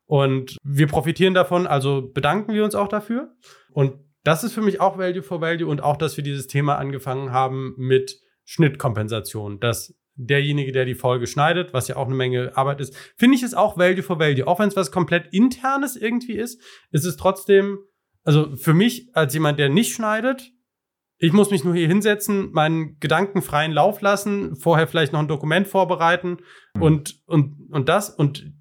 Und wir profitieren davon, also bedanken wir uns auch dafür. Und das ist für mich auch Value for Value und auch, dass wir dieses Thema angefangen haben mit Schnittkompensation. Dass derjenige, der die Folge schneidet, was ja auch eine Menge Arbeit ist, finde ich es auch Value for Value. Auch wenn es was komplett internes irgendwie ist, ist es trotzdem, also für mich als jemand, der nicht schneidet, ich muss mich nur hier hinsetzen, meinen Gedanken freien Lauf lassen, vorher vielleicht noch ein Dokument vorbereiten mhm. und, und, und das und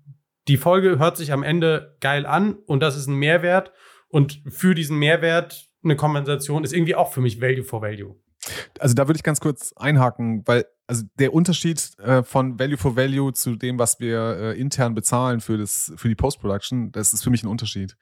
die Folge hört sich am Ende geil an und das ist ein Mehrwert und für diesen Mehrwert eine Kompensation ist irgendwie auch für mich Value for Value. Also da würde ich ganz kurz einhaken, weil also der Unterschied äh, von Value for Value zu dem, was wir äh, intern bezahlen für, das, für die Post-Production, das ist für mich ein Unterschied.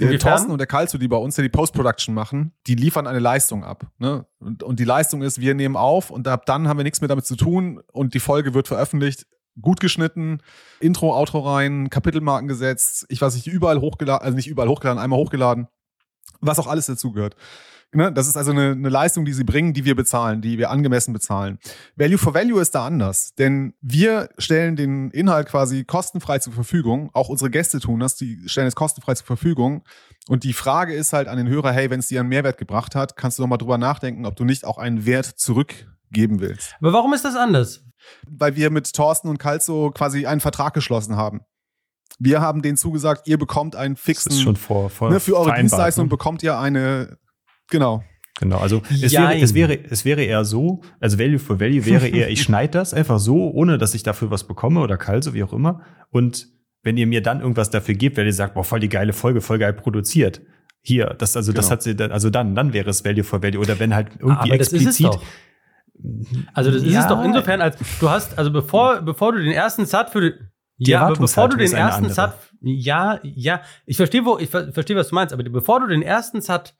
Der Thorsten und der Kalzo, die bei uns ja die Post-Production machen, die liefern eine Leistung ab. Ne? Und, und die Leistung ist, wir nehmen auf und ab dann haben wir nichts mehr damit zu tun und die Folge wird veröffentlicht, gut geschnitten, Intro, Outro rein, Kapitelmarken gesetzt, ich weiß nicht, überall hochgeladen, also nicht überall hochgeladen, einmal hochgeladen, was auch alles dazugehört. Ne? Das ist also eine, eine Leistung, die sie bringen, die wir bezahlen, die wir angemessen bezahlen. Value for Value ist da anders, denn wir stellen den Inhalt quasi kostenfrei zur Verfügung. Auch unsere Gäste tun das, die stellen es kostenfrei zur Verfügung. Und die Frage ist halt an den Hörer, hey, wenn es dir einen Mehrwert gebracht hat, kannst du doch mal drüber nachdenken, ob du nicht auch einen Wert zurückgeben willst. Aber warum ist das anders? Weil wir mit Thorsten und Kalzo quasi einen Vertrag geschlossen haben. Wir haben denen zugesagt, ihr bekommt einen fixen. Das ist schon vor, vor ne, für eure Dienstleistung ne? bekommt ihr eine Genau. Genau, also es wäre, es, wäre, es wäre eher so, also Value for Value wäre eher, ich schneide das einfach so, ohne dass ich dafür was bekomme oder kalt, so wie auch immer. Und wenn ihr mir dann irgendwas dafür gebt, weil ihr sagt, boah, voll die geile Folge, voll geil produziert. Hier, das, also genau. das hat sie, also dann, dann wäre es Value for Value. Oder wenn halt irgendwie Aber explizit. Also das ist ja. es doch insofern, als du hast, also bevor, bevor du den ersten Sat für die, ja, bevor du den ersten Sat, ja, ja, ich verstehe, wo, ich verstehe, was du meinst, aber bevor du den ersten Sat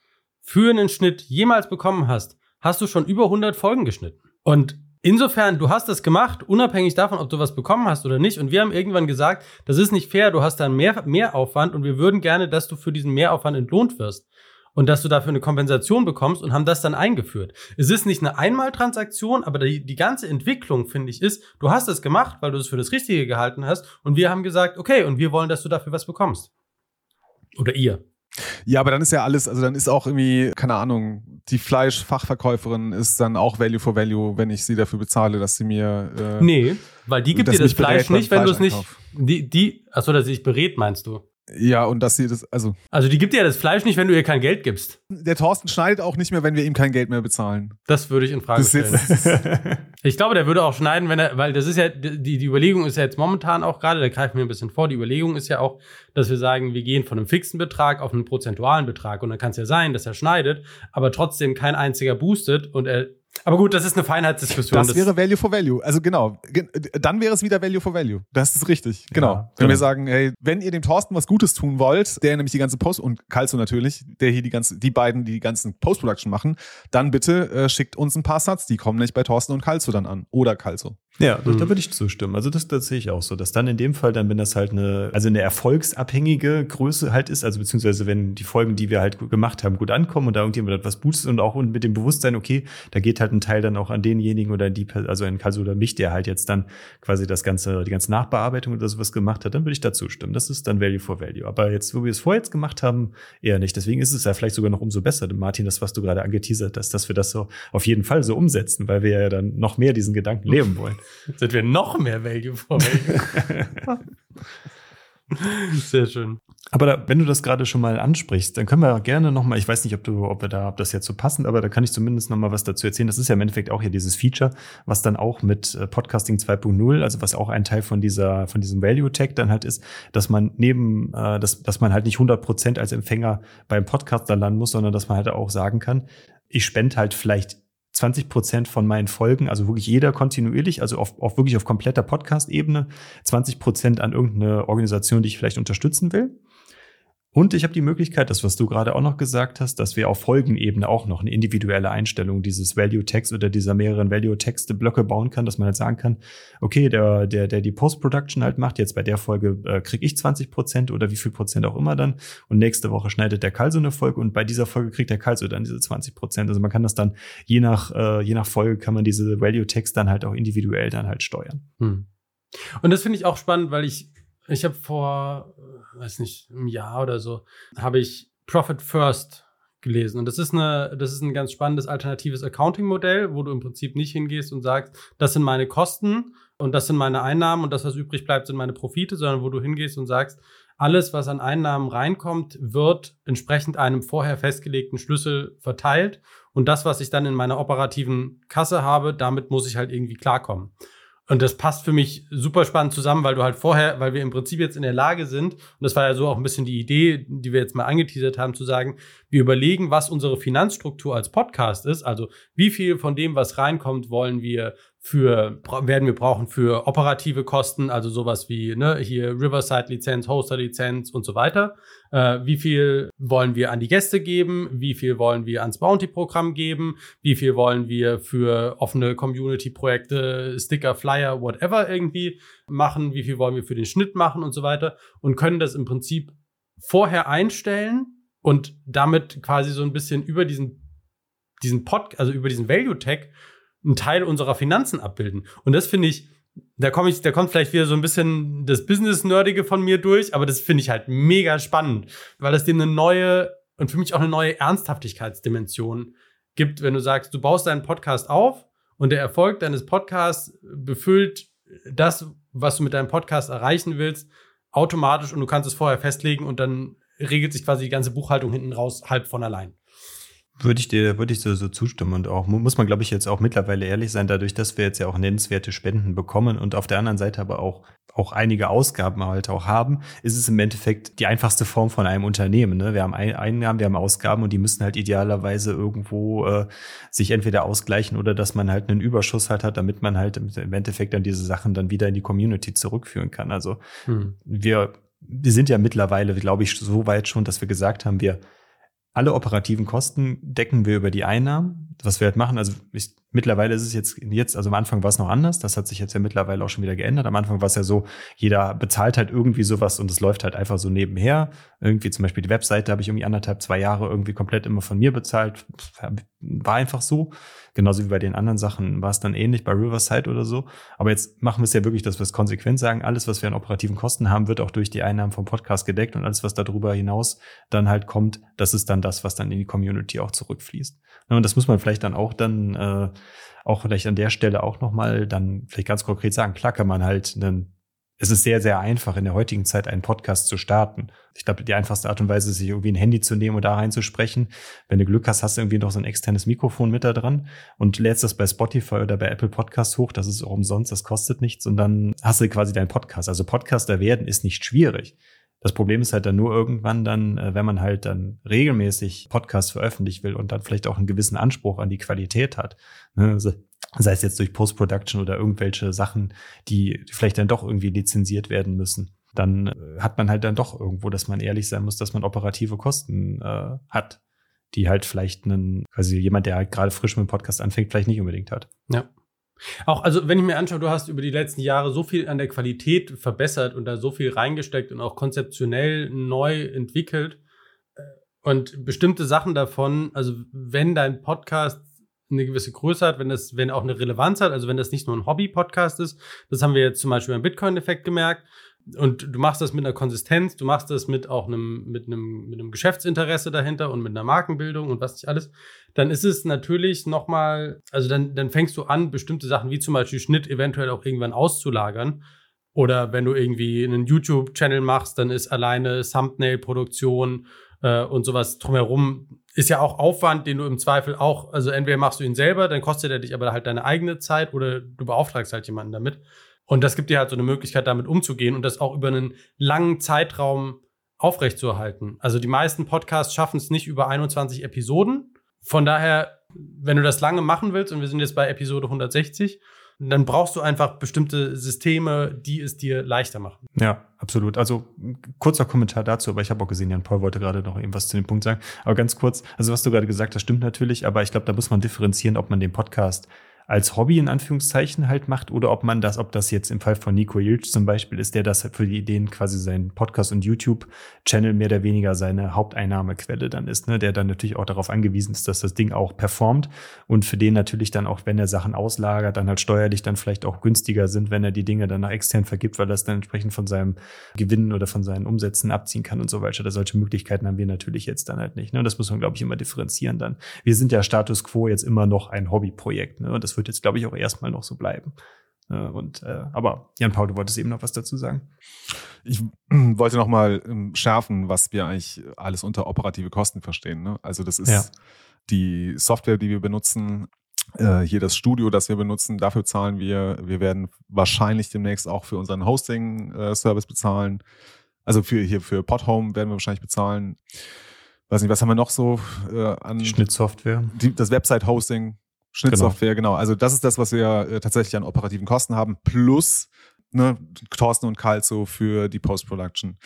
für einen Schnitt jemals bekommen hast, hast du schon über 100 Folgen geschnitten. Und insofern, du hast das gemacht, unabhängig davon, ob du was bekommen hast oder nicht. Und wir haben irgendwann gesagt, das ist nicht fair, du hast da mehr, Mehraufwand und wir würden gerne, dass du für diesen Mehraufwand entlohnt wirst. Und dass du dafür eine Kompensation bekommst und haben das dann eingeführt. Es ist nicht eine Einmaltransaktion, aber die, die ganze Entwicklung, finde ich, ist, du hast es gemacht, weil du es für das Richtige gehalten hast. Und wir haben gesagt, okay, und wir wollen, dass du dafür was bekommst. Oder ihr. Ja, aber dann ist ja alles, also dann ist auch irgendwie, keine Ahnung, die Fleischfachverkäuferin ist dann auch Value for Value, wenn ich sie dafür bezahle, dass sie mir. Äh, nee, weil die gibt dir das Fleisch nicht, wenn du es nicht. Die, die, achso, dass sie dich berät, meinst du? Ja, und dass sie das, also. Also die gibt dir ja das Fleisch nicht, wenn du ihr kein Geld gibst. Der Thorsten schneidet auch nicht mehr, wenn wir ihm kein Geld mehr bezahlen. Das würde ich in Frage stellen. ich glaube, der würde auch schneiden, wenn er, weil das ist ja, die, die Überlegung ist ja jetzt momentan auch gerade, da greifen wir ein bisschen vor, die Überlegung ist ja auch, dass wir sagen, wir gehen von einem fixen Betrag auf einen prozentualen Betrag. Und dann kann es ja sein, dass er schneidet, aber trotzdem kein einziger boostet und er aber gut, das ist eine Feinheitsdiskussion. Das, das wäre Value for Value. Also genau, dann wäre es wieder Value for Value. Das ist richtig. Genau. Ja, wenn genau. wir sagen, hey, wenn ihr dem Thorsten was Gutes tun wollt, der nämlich die ganze Post und Kalzo natürlich, der hier die ganze, die beiden, die die ganzen Post-Production machen, dann bitte äh, schickt uns ein paar Satz. Die kommen nicht bei Thorsten und Kalzo dann an. Oder Kalzo. Ja, mhm. da würde ich zustimmen. Also das, das sehe ich auch so, dass dann in dem Fall dann, wenn das halt eine, also eine erfolgsabhängige Größe halt ist, also beziehungsweise wenn die Folgen, die wir halt gemacht haben, gut ankommen und da irgendjemand etwas boostet und auch mit dem Bewusstsein, okay, da geht halt ein Teil dann auch an denjenigen oder die, also in Kasu oder mich, der halt jetzt dann quasi das ganze, die ganze Nachbearbeitung oder sowas gemacht hat, dann würde ich da zustimmen. Das ist dann Value for Value. Aber jetzt, wo wir es vorher jetzt gemacht haben, eher nicht. Deswegen ist es ja vielleicht sogar noch umso besser, Martin, das, was du gerade angeteasert hast, dass wir das so auf jeden Fall so umsetzen, weil wir ja dann noch mehr diesen Gedanken leben wollen. Sind wir noch mehr Value for Value. Sehr schön. Aber da, wenn du das gerade schon mal ansprichst, dann können wir gerne noch mal, ich weiß nicht, ob du, ob wir da, ob das jetzt so passend, aber da kann ich zumindest noch mal was dazu erzählen. Das ist ja im Endeffekt auch hier dieses Feature, was dann auch mit äh, Podcasting 2.0, also was auch ein Teil von dieser, von diesem Value Tag dann halt ist, dass man neben, äh, dass, dass man halt nicht 100 Prozent als Empfänger beim Podcaster landen muss, sondern dass man halt auch sagen kann, ich spende halt vielleicht 20 Prozent von meinen Folgen, also wirklich jeder kontinuierlich, also auf, auf wirklich auf kompletter Podcast-Ebene, 20 Prozent an irgendeine Organisation, die ich vielleicht unterstützen will. Und ich habe die Möglichkeit, das, was du gerade auch noch gesagt hast, dass wir auf Folgenebene auch noch eine individuelle Einstellung dieses Value-Text oder dieser mehreren Value-Texte-Blöcke bauen kann, dass man halt sagen kann, okay, der, der, der die Post-Production halt macht, jetzt bei der Folge äh, kriege ich 20 Prozent oder wie viel Prozent auch immer dann und nächste Woche schneidet der Karl so eine Folge und bei dieser Folge kriegt der Karl so dann diese 20 Prozent. Also man kann das dann je nach, äh, je nach Folge kann man diese Value-Text dann halt auch individuell dann halt steuern. Hm. Und das finde ich auch spannend, weil ich ich habe vor, weiß nicht, einem Jahr oder so, habe ich Profit First gelesen. Und das ist eine, das ist ein ganz spannendes alternatives Accounting-Modell, wo du im Prinzip nicht hingehst und sagst, das sind meine Kosten und das sind meine Einnahmen und das, was übrig bleibt, sind meine Profite, sondern wo du hingehst und sagst, alles, was an Einnahmen reinkommt, wird entsprechend einem vorher festgelegten Schlüssel verteilt. Und das, was ich dann in meiner operativen Kasse habe, damit muss ich halt irgendwie klarkommen. Und das passt für mich super spannend zusammen, weil du halt vorher, weil wir im Prinzip jetzt in der Lage sind, und das war ja so auch ein bisschen die Idee, die wir jetzt mal angeteasert haben, zu sagen, wir überlegen, was unsere Finanzstruktur als Podcast ist. Also wie viel von dem, was reinkommt, wollen wir für, werden wir brauchen für operative Kosten, also sowas wie ne, hier Riverside-Lizenz, Hoster-Lizenz und so weiter. Äh, wie viel wollen wir an die Gäste geben? Wie viel wollen wir ans Bounty-Programm geben? Wie viel wollen wir für offene Community-Projekte, Sticker, Flyer, whatever irgendwie machen? Wie viel wollen wir für den Schnitt machen und so weiter? Und können das im Prinzip vorher einstellen und damit quasi so ein bisschen über diesen diesen Pod, also über diesen Value Tag einen Teil unserer Finanzen abbilden. Und das finde ich, da komme ich, da kommt vielleicht wieder so ein bisschen das Business-Nerdige von mir durch, aber das finde ich halt mega spannend, weil es dem eine neue und für mich auch eine neue Ernsthaftigkeitsdimension gibt, wenn du sagst, du baust deinen Podcast auf und der Erfolg deines Podcasts befüllt das, was du mit deinem Podcast erreichen willst, automatisch und du kannst es vorher festlegen und dann regelt sich quasi die ganze Buchhaltung hinten raus halb von allein. Würde ich dir, würde ich so, so zustimmen und auch muss man, glaube ich, jetzt auch mittlerweile ehrlich sein, dadurch, dass wir jetzt ja auch nennenswerte Spenden bekommen und auf der anderen Seite aber auch, auch einige Ausgaben halt auch haben, ist es im Endeffekt die einfachste Form von einem Unternehmen. Ne? Wir haben Einnahmen, wir haben Ausgaben und die müssen halt idealerweise irgendwo äh, sich entweder ausgleichen oder dass man halt einen Überschuss halt hat, damit man halt im Endeffekt dann diese Sachen dann wieder in die Community zurückführen kann. Also hm. wir, wir sind ja mittlerweile, glaube ich, so weit schon, dass wir gesagt haben, wir alle operativen Kosten decken wir über die Einnahmen. Was wir halt machen, also ich, mittlerweile ist es jetzt, jetzt, also am Anfang war es noch anders. Das hat sich jetzt ja mittlerweile auch schon wieder geändert. Am Anfang war es ja so, jeder bezahlt halt irgendwie sowas und es läuft halt einfach so nebenher. Irgendwie zum Beispiel die Webseite habe ich irgendwie anderthalb, zwei Jahre irgendwie komplett immer von mir bezahlt. War einfach so. Genauso wie bei den anderen Sachen war es dann ähnlich bei Riverside oder so. Aber jetzt machen wir es ja wirklich, dass wir es konsequent sagen. Alles, was wir an operativen Kosten haben, wird auch durch die Einnahmen vom Podcast gedeckt und alles, was darüber hinaus dann halt kommt, das ist dann das, was dann in die Community auch zurückfließt. Und das muss man vielleicht dann auch dann äh, auch vielleicht an der Stelle auch nochmal dann vielleicht ganz konkret sagen. Klar kann man halt einen es ist sehr, sehr einfach, in der heutigen Zeit einen Podcast zu starten. Ich glaube, die einfachste Art und Weise ist, sich irgendwie ein Handy zu nehmen und da reinzusprechen. Wenn du Glück hast, hast du irgendwie noch so ein externes Mikrofon mit da dran und lädst das bei Spotify oder bei Apple Podcasts hoch. Das ist auch umsonst, das kostet nichts. Und dann hast du quasi deinen Podcast. Also Podcaster werden ist nicht schwierig. Das Problem ist halt dann nur irgendwann dann, äh, wenn man halt dann regelmäßig Podcasts veröffentlichen will und dann vielleicht auch einen gewissen Anspruch an die Qualität hat. Ne? Also sei es jetzt durch Post-Production oder irgendwelche Sachen, die vielleicht dann doch irgendwie lizenziert werden müssen, dann äh, hat man halt dann doch irgendwo, dass man ehrlich sein muss, dass man operative Kosten äh, hat, die halt vielleicht einen, also jemand, der halt gerade frisch mit dem Podcast anfängt, vielleicht nicht unbedingt hat. Ja. Auch, also wenn ich mir anschaue, du hast über die letzten Jahre so viel an der Qualität verbessert und da so viel reingesteckt und auch konzeptionell neu entwickelt. Äh, und bestimmte Sachen davon, also wenn dein Podcast eine gewisse Größe hat, wenn das, wenn auch eine Relevanz hat, also wenn das nicht nur ein Hobby-Podcast ist, das haben wir jetzt zum Beispiel beim Bitcoin-Effekt gemerkt. Und du machst das mit einer Konsistenz, du machst das mit auch einem, mit einem, mit einem Geschäftsinteresse dahinter und mit einer Markenbildung und was nicht alles, dann ist es natürlich nochmal, also dann, dann fängst du an, bestimmte Sachen wie zum Beispiel Schnitt eventuell auch irgendwann auszulagern. Oder wenn du irgendwie einen YouTube-Channel machst, dann ist alleine Thumbnail-Produktion äh, und sowas drumherum ist ja auch Aufwand, den du im Zweifel auch, also entweder machst du ihn selber, dann kostet er dich aber halt deine eigene Zeit oder du beauftragst halt jemanden damit. Und das gibt dir halt so eine Möglichkeit, damit umzugehen und das auch über einen langen Zeitraum aufrechtzuerhalten. Also die meisten Podcasts schaffen es nicht über 21 Episoden. Von daher, wenn du das lange machen willst, und wir sind jetzt bei Episode 160, dann brauchst du einfach bestimmte Systeme, die es dir leichter machen. Ja, absolut. Also kurzer Kommentar dazu, aber ich habe auch gesehen, Jan Paul wollte gerade noch irgendwas zu dem Punkt sagen. Aber ganz kurz, also was du gerade gesagt hast, stimmt natürlich, aber ich glaube, da muss man differenzieren, ob man den Podcast als Hobby in Anführungszeichen halt macht oder ob man das, ob das jetzt im Fall von Nico Ilch zum Beispiel ist, der das für die Ideen quasi sein Podcast und YouTube-Channel mehr oder weniger seine Haupteinnahmequelle dann ist, ne? der dann natürlich auch darauf angewiesen ist, dass das Ding auch performt und für den natürlich dann auch, wenn er Sachen auslagert, dann halt steuerlich dann vielleicht auch günstiger sind, wenn er die Dinge dann nach extern vergibt, weil das dann entsprechend von seinem Gewinnen oder von seinen Umsätzen abziehen kann und so weiter. Solche Möglichkeiten haben wir natürlich jetzt dann halt nicht. Ne? Und das muss man, glaube ich, immer differenzieren dann. Wir sind ja Status quo jetzt immer noch ein Hobbyprojekt. Ne? Und das wird jetzt, glaube ich, auch erstmal noch so bleiben. Äh, und äh, aber Jan Paul, du wolltest eben noch was dazu sagen. Ich wollte noch mal ähm, schärfen, was wir eigentlich alles unter operative Kosten verstehen. Ne? Also das ist Ja. die Software, die wir benutzen, äh, hier das Studio, das wir benutzen, dafür zahlen wir. Wir werden wahrscheinlich demnächst auch für unseren Hosting-Service bezahlen. Also für hier für Podhome werden wir wahrscheinlich bezahlen. Weiß nicht, was haben wir noch so äh, an Die Schnittsoftware. die, das Website-Hosting, Schnittsoftware, genau. Also das ist das, was wir äh, tatsächlich an operativen Kosten haben, plus ne, Thorsten und Kalzo für die Post-Production.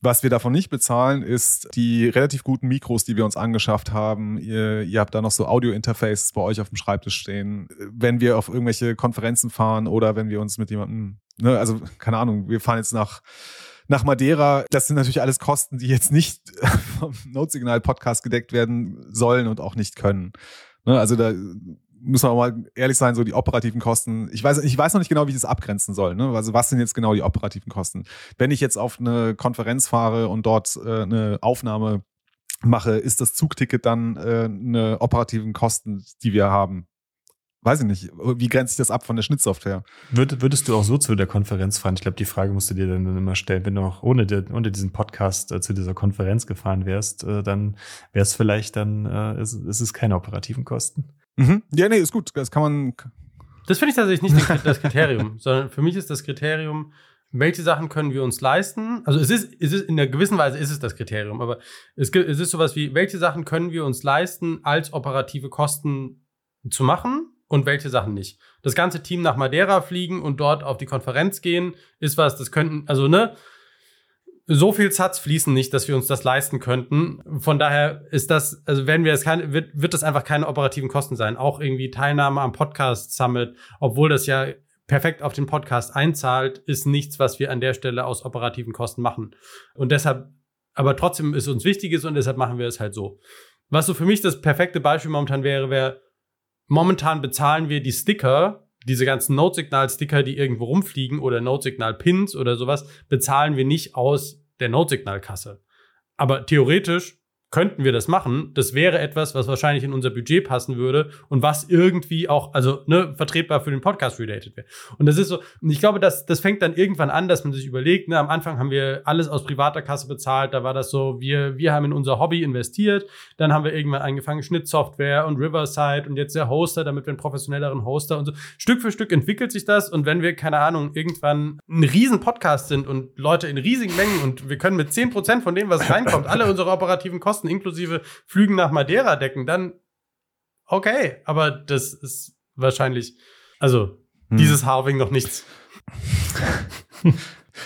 Was wir davon nicht bezahlen, ist die relativ guten Mikros, die wir uns angeschafft haben. Ihr, ihr habt da noch so Audio-Interfaces bei euch auf dem Schreibtisch stehen. Wenn wir auf irgendwelche Konferenzen fahren oder wenn wir uns mit jemandem, ne, also keine Ahnung, wir fahren jetzt nach nach Madeira, das sind natürlich alles Kosten, die jetzt nicht vom Notsignal-Podcast gedeckt werden sollen und auch nicht können. Ne, also da wir auch mal ehrlich sein, so die operativen Kosten. Ich weiß, ich weiß noch nicht genau, wie ich das abgrenzen soll. Ne? Also was sind jetzt genau die operativen Kosten? Wenn ich jetzt auf eine Konferenz fahre und dort äh, eine Aufnahme mache, ist das Zugticket dann äh, eine operativen Kosten, die wir haben? Weiß ich nicht. Wie grenzt sich das ab von der Schnittsoftware? Würd, würdest du auch so zu der Konferenz fahren? Ich glaube, die Frage musst du dir dann immer stellen. Wenn du auch ohne, ohne diesen Podcast äh, zu dieser Konferenz gefahren wärst, äh, dann wäre es vielleicht dann, äh, es, es ist keine operativen Kosten. Mhm. Ja, nee, ist gut. Das kann man. Das finde ich tatsächlich nicht das Kriterium, sondern für mich ist das Kriterium, welche Sachen können wir uns leisten? Also es ist, es ist in einer gewissen Weise ist es das Kriterium, aber es, gibt, es ist sowas wie, welche Sachen können wir uns leisten, als operative Kosten zu machen und welche Sachen nicht. Das ganze Team nach Madeira fliegen und dort auf die Konferenz gehen, ist was, das könnten, also ne, so viel Satz fließen nicht, dass wir uns das leisten könnten. Von daher ist das, also werden wir es keine, wird, wird das einfach keine operativen Kosten sein. Auch irgendwie Teilnahme am Podcast Summit, obwohl das ja perfekt auf den Podcast einzahlt, ist nichts, was wir an der Stelle aus operativen Kosten machen. Und deshalb, aber trotzdem ist uns wichtiges und deshalb machen wir es halt so. Was so für mich das perfekte Beispiel momentan wäre, wäre, momentan bezahlen wir die Sticker, diese ganzen Note-Signal-Sticker, die irgendwo rumfliegen oder Note-Signal-Pins oder sowas, bezahlen wir nicht aus der Note-Signal-Kasse. Aber theoretisch könnten wir das machen. Das wäre etwas, was wahrscheinlich in unser Budget passen würde und was irgendwie auch, also ne, vertretbar für den Podcast related wäre. Und das ist so, und ich glaube, das, das fängt dann irgendwann an, dass man sich überlegt, ne, am Anfang haben wir alles aus privater Kasse bezahlt, da war das so, wir, wir haben in unser Hobby investiert, dann haben wir irgendwann angefangen, Schnittsoftware und Riverside und jetzt der Hoster, damit wir einen professionelleren Hoster und so. Stück für Stück entwickelt sich das und wenn wir, keine Ahnung, irgendwann ein riesen Podcast sind und Leute in riesigen Mengen und wir können mit 10% von dem, was reinkommt, alle unsere operativen Kosten inklusive Flügen nach Madeira decken, dann okay, aber das ist wahrscheinlich, also dieses Halving noch nichts.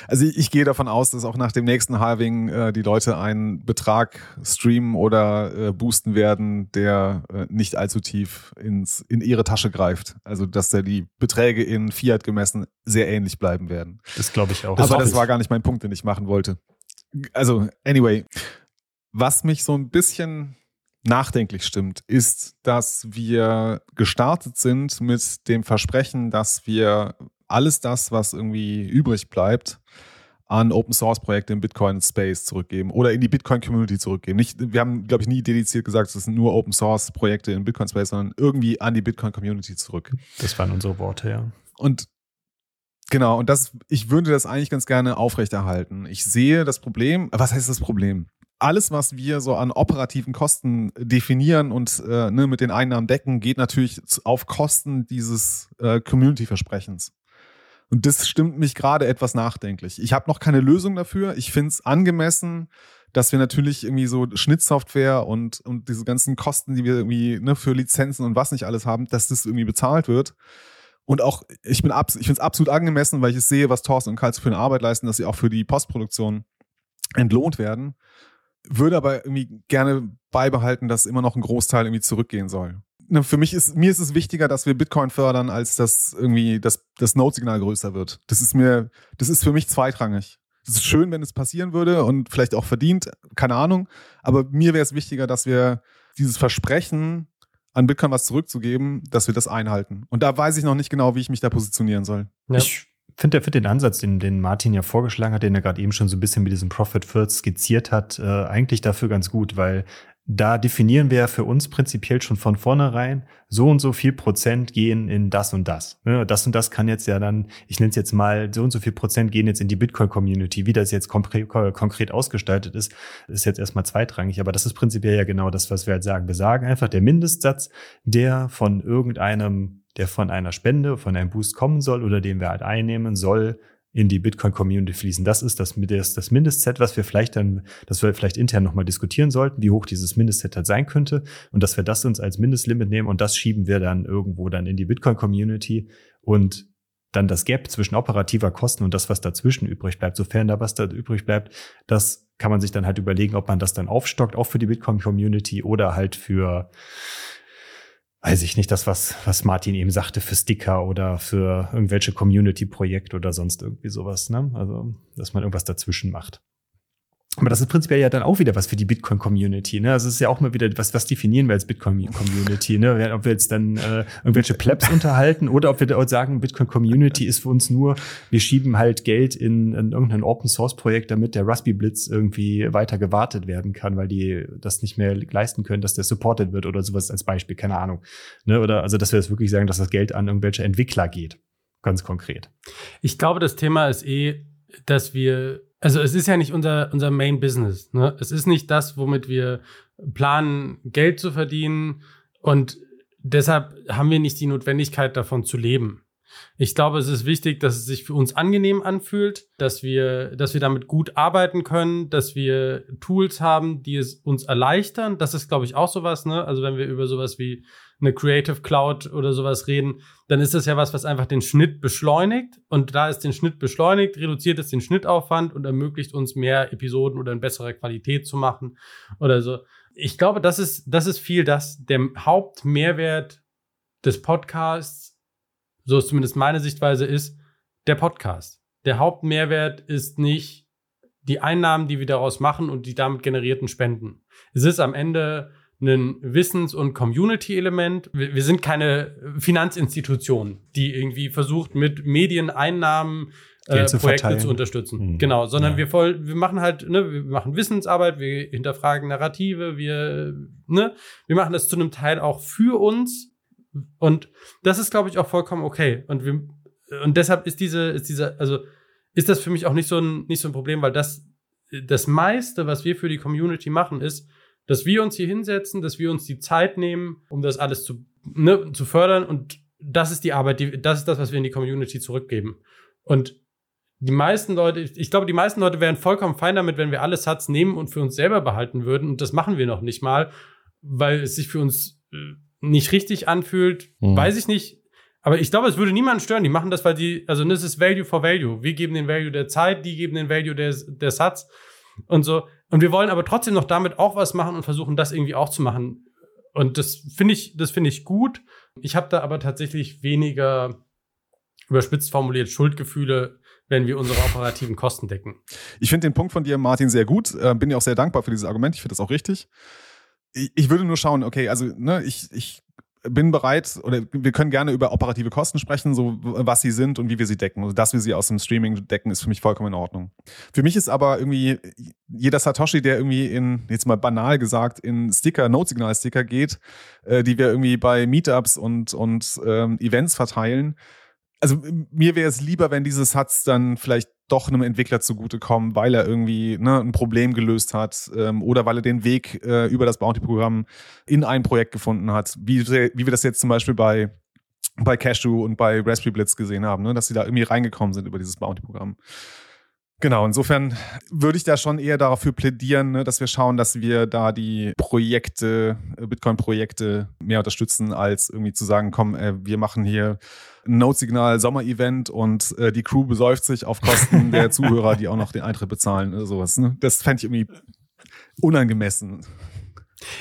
Also ich, ich gehe davon aus, dass auch nach dem nächsten Halving äh, die Leute einen Betrag streamen oder äh, boosten werden, der äh, nicht allzu tief ins, in ihre Tasche greift. Also dass da die Beträge in Fiat gemessen sehr ähnlich bleiben werden. Das glaube ich auch. Aber das war gar nicht mein Punkt, den ich machen wollte. Also, anyway, was mich so ein bisschen nachdenklich stimmt, ist, dass wir gestartet sind mit dem Versprechen, dass wir alles das, was irgendwie übrig bleibt, an Open Source Projekte im Bitcoin Space zurückgeben oder in die Bitcoin Community zurückgeben. Nicht, wir haben, glaube ich, nie dediziert gesagt, es sind nur Open Source Projekte in Bitcoin Space, sondern irgendwie an die Bitcoin Community zurück. Das waren unsere Worte, ja. Und genau, und das, ich würde das eigentlich ganz gerne aufrechterhalten. Ich sehe das Problem, was heißt das Problem? Alles, was wir so an operativen Kosten definieren und äh, ne, mit den Einnahmen decken, geht natürlich auf Kosten dieses äh, Community-Versprechens. Und das stimmt mich gerade etwas nachdenklich. Ich habe noch keine Lösung dafür. Ich finde es angemessen, dass wir natürlich irgendwie so Schnittsoftware und, und diese ganzen Kosten, die wir irgendwie ne, für Lizenzen und was nicht alles haben, dass das irgendwie bezahlt wird. Und auch, ich bin abs ich finde es absolut angemessen, weil ich es sehe, was Thorsten und Karl für eine Arbeit leisten, dass sie auch für die Postproduktion entlohnt werden. Würde aber irgendwie gerne beibehalten, dass immer noch ein Großteil irgendwie zurückgehen soll. ne, für mich ist, mir ist es wichtiger, dass wir Bitcoin fördern, als dass irgendwie das, das Node-Signal größer wird. Das ist mir, das ist für mich zweitrangig. Es ist schön, wenn es passieren würde und vielleicht auch verdient, keine Ahnung. Aber mir wäre es wichtiger, dass wir dieses Versprechen, an Bitcoin was zurückzugeben, dass wir das einhalten. Und da weiß ich noch nicht genau, wie ich mich da positionieren soll. Ja. Ich finde find den Ansatz, den, den Martin ja vorgeschlagen hat, den er gerade eben schon so ein bisschen mit diesem Profit First skizziert hat, äh, eigentlich dafür ganz gut, weil da definieren wir für uns prinzipiell schon von vornherein, so und so viel Prozent gehen in das und das. Das und das kann jetzt ja dann, ich nenne es jetzt mal, so und so viel Prozent gehen jetzt in die Bitcoin-Community. Wie das jetzt konkret, konkret ausgestaltet ist, ist jetzt erstmal zweitrangig. Aber das ist prinzipiell ja genau das, was wir halt sagen. Wir sagen einfach, der Mindestsatz, der von irgendeinem, der von einer Spende, von einem Boost kommen soll oder den wir halt einnehmen, soll in die Bitcoin-Community fließen. Das ist das, das, das Mindestset, was wir vielleicht dann, dass wir vielleicht intern nochmal diskutieren sollten, wie hoch dieses Mindestset halt sein könnte und dass wir das uns als Mindestlimit nehmen und das schieben wir dann irgendwo dann in die Bitcoin-Community und dann das Gap zwischen operativer Kosten und das, was dazwischen übrig bleibt, sofern da was da übrig bleibt, das kann man sich dann halt überlegen, ob man das dann aufstockt, auch für die Bitcoin-Community oder halt für weiß ich nicht, das, was, was Martin eben sagte, für Sticker oder für irgendwelche Community-Projekte oder sonst irgendwie sowas, ne? Also, dass man irgendwas dazwischen macht. Aber das ist prinzipiell ja dann auch wieder was für die Bitcoin-Community. Ne? Also es ist ja auch mal wieder, was, was definieren wir als Bitcoin-Community? Ne? Ob wir jetzt dann äh, irgendwelche Plebs unterhalten oder ob wir da sagen, Bitcoin-Community ist für uns nur, wir schieben halt Geld in, in irgendein Open-Source-Projekt, damit der Raspberry Blitz irgendwie weiter gewartet werden kann, weil die das nicht mehr leisten können, dass der supported wird oder sowas als Beispiel, keine Ahnung. Ne? Oder also, dass wir das wirklich sagen, dass das Geld an irgendwelche Entwickler geht. Ganz konkret. Ich glaube, das Thema ist eh, dass wir also es ist ja nicht unser, unser Main Business. Ne? Es ist nicht das, womit wir planen, Geld zu verdienen. Und deshalb haben wir nicht die Notwendigkeit davon zu leben. Ich glaube, es ist wichtig, dass es sich für uns angenehm anfühlt, dass wir, dass wir damit gut arbeiten können, dass wir Tools haben, die es uns erleichtern. Das ist, glaube ich, auch sowas, ne? Also wenn wir über sowas wie eine Creative Cloud oder sowas reden, dann ist das ja was, was einfach den Schnitt beschleunigt. Und da ist den Schnitt beschleunigt, reduziert es den Schnittaufwand und ermöglicht uns mehr Episoden oder in besserer Qualität zu machen oder so. Ich glaube, das ist, das ist viel das, der Hauptmehrwert des Podcasts, so ist zumindest meine Sichtweise, ist der Podcast. Der Hauptmehrwert ist nicht die Einnahmen, die wir daraus machen und die damit generierten Spenden. Es ist am Ende ein Wissens- und Community-Element. Wir, sind keine Finanzinstitution, die irgendwie versucht, mit Medieneinnahmen äh, zu Projekte verteilen. zu unterstützen. Mhm. Genau, sondern ja. wir, voll, wir machen halt, ne, wir machen Wissensarbeit, wir hinterfragen Narrative, wir, ne, wir machen das zu einem Teil auch für uns. Und das ist, glaube ich, auch vollkommen okay. Und wir, und deshalb ist diese, ist diese, also ist das für mich auch nicht so ein, nicht so ein Problem, weil das, das meiste, was wir für die Community machen, ist, dass wir uns hier hinsetzen, dass wir uns die Zeit nehmen, um das alles zu, ne, zu fördern. Und das ist die Arbeit, die, das ist das, was wir in die Community zurückgeben. Und die meisten Leute, ich glaube, die meisten Leute wären vollkommen fein damit, wenn wir alle Satz nehmen und für uns selber behalten würden. Und das machen wir noch nicht mal, weil es sich für uns äh, nicht richtig anfühlt. Mhm. Weiß ich nicht. Aber ich glaube, es würde niemanden stören. Die machen das, weil die, also das ist Value for Value. Wir geben den Value der Zeit, die geben den Value der, der Satz und so. Und wir wollen aber trotzdem noch damit auch was machen und versuchen, das irgendwie auch zu machen. Und das finde ich, das finde ich gut. Ich habe da aber tatsächlich weniger überspitzt formuliert Schuldgefühle, wenn wir unsere operativen Kosten decken. Ich finde den Punkt von dir, Martin, sehr gut. Äh, bin dir auch sehr dankbar für dieses Argument. Ich finde das auch richtig. Ich, würde nur schauen, okay, also ne, ich, ich bin bereit oder wir können gerne über operative Kosten sprechen, so was sie sind und wie wir sie decken. Also, dass wir sie aus dem Streaming decken, ist für mich vollkommen in Ordnung. Für mich ist aber irgendwie jeder Satoshi, der irgendwie in, jetzt mal banal gesagt, in Sticker, Note-Signal-Sticker geht, äh, die wir irgendwie bei Meetups und, und ähm, Events verteilen. Also mir wäre es lieber, wenn diese Sats dann vielleicht doch einem Entwickler zugutekommen, weil er irgendwie ne, ein Problem gelöst hat ähm, oder weil er den Weg äh, über das Bounty-Programm in ein Projekt gefunden hat, wie, wie wir das jetzt zum Beispiel bei, bei Cashew und bei Raspberry Blitz gesehen haben, ne, dass sie da irgendwie reingekommen sind über dieses Bounty-Programm. Genau, insofern würde ich da schon eher dafür plädieren, ne, dass wir schauen, dass wir da die Projekte, äh, Bitcoin-Projekte mehr unterstützen, als irgendwie zu sagen, komm, äh, wir machen hier ein Note-Signal Sommer-Event und äh, die Crew besäuft sich auf Kosten der Zuhörer, die auch noch den Eintritt bezahlen oder sowas. Ne? Das fände ich irgendwie unangemessen.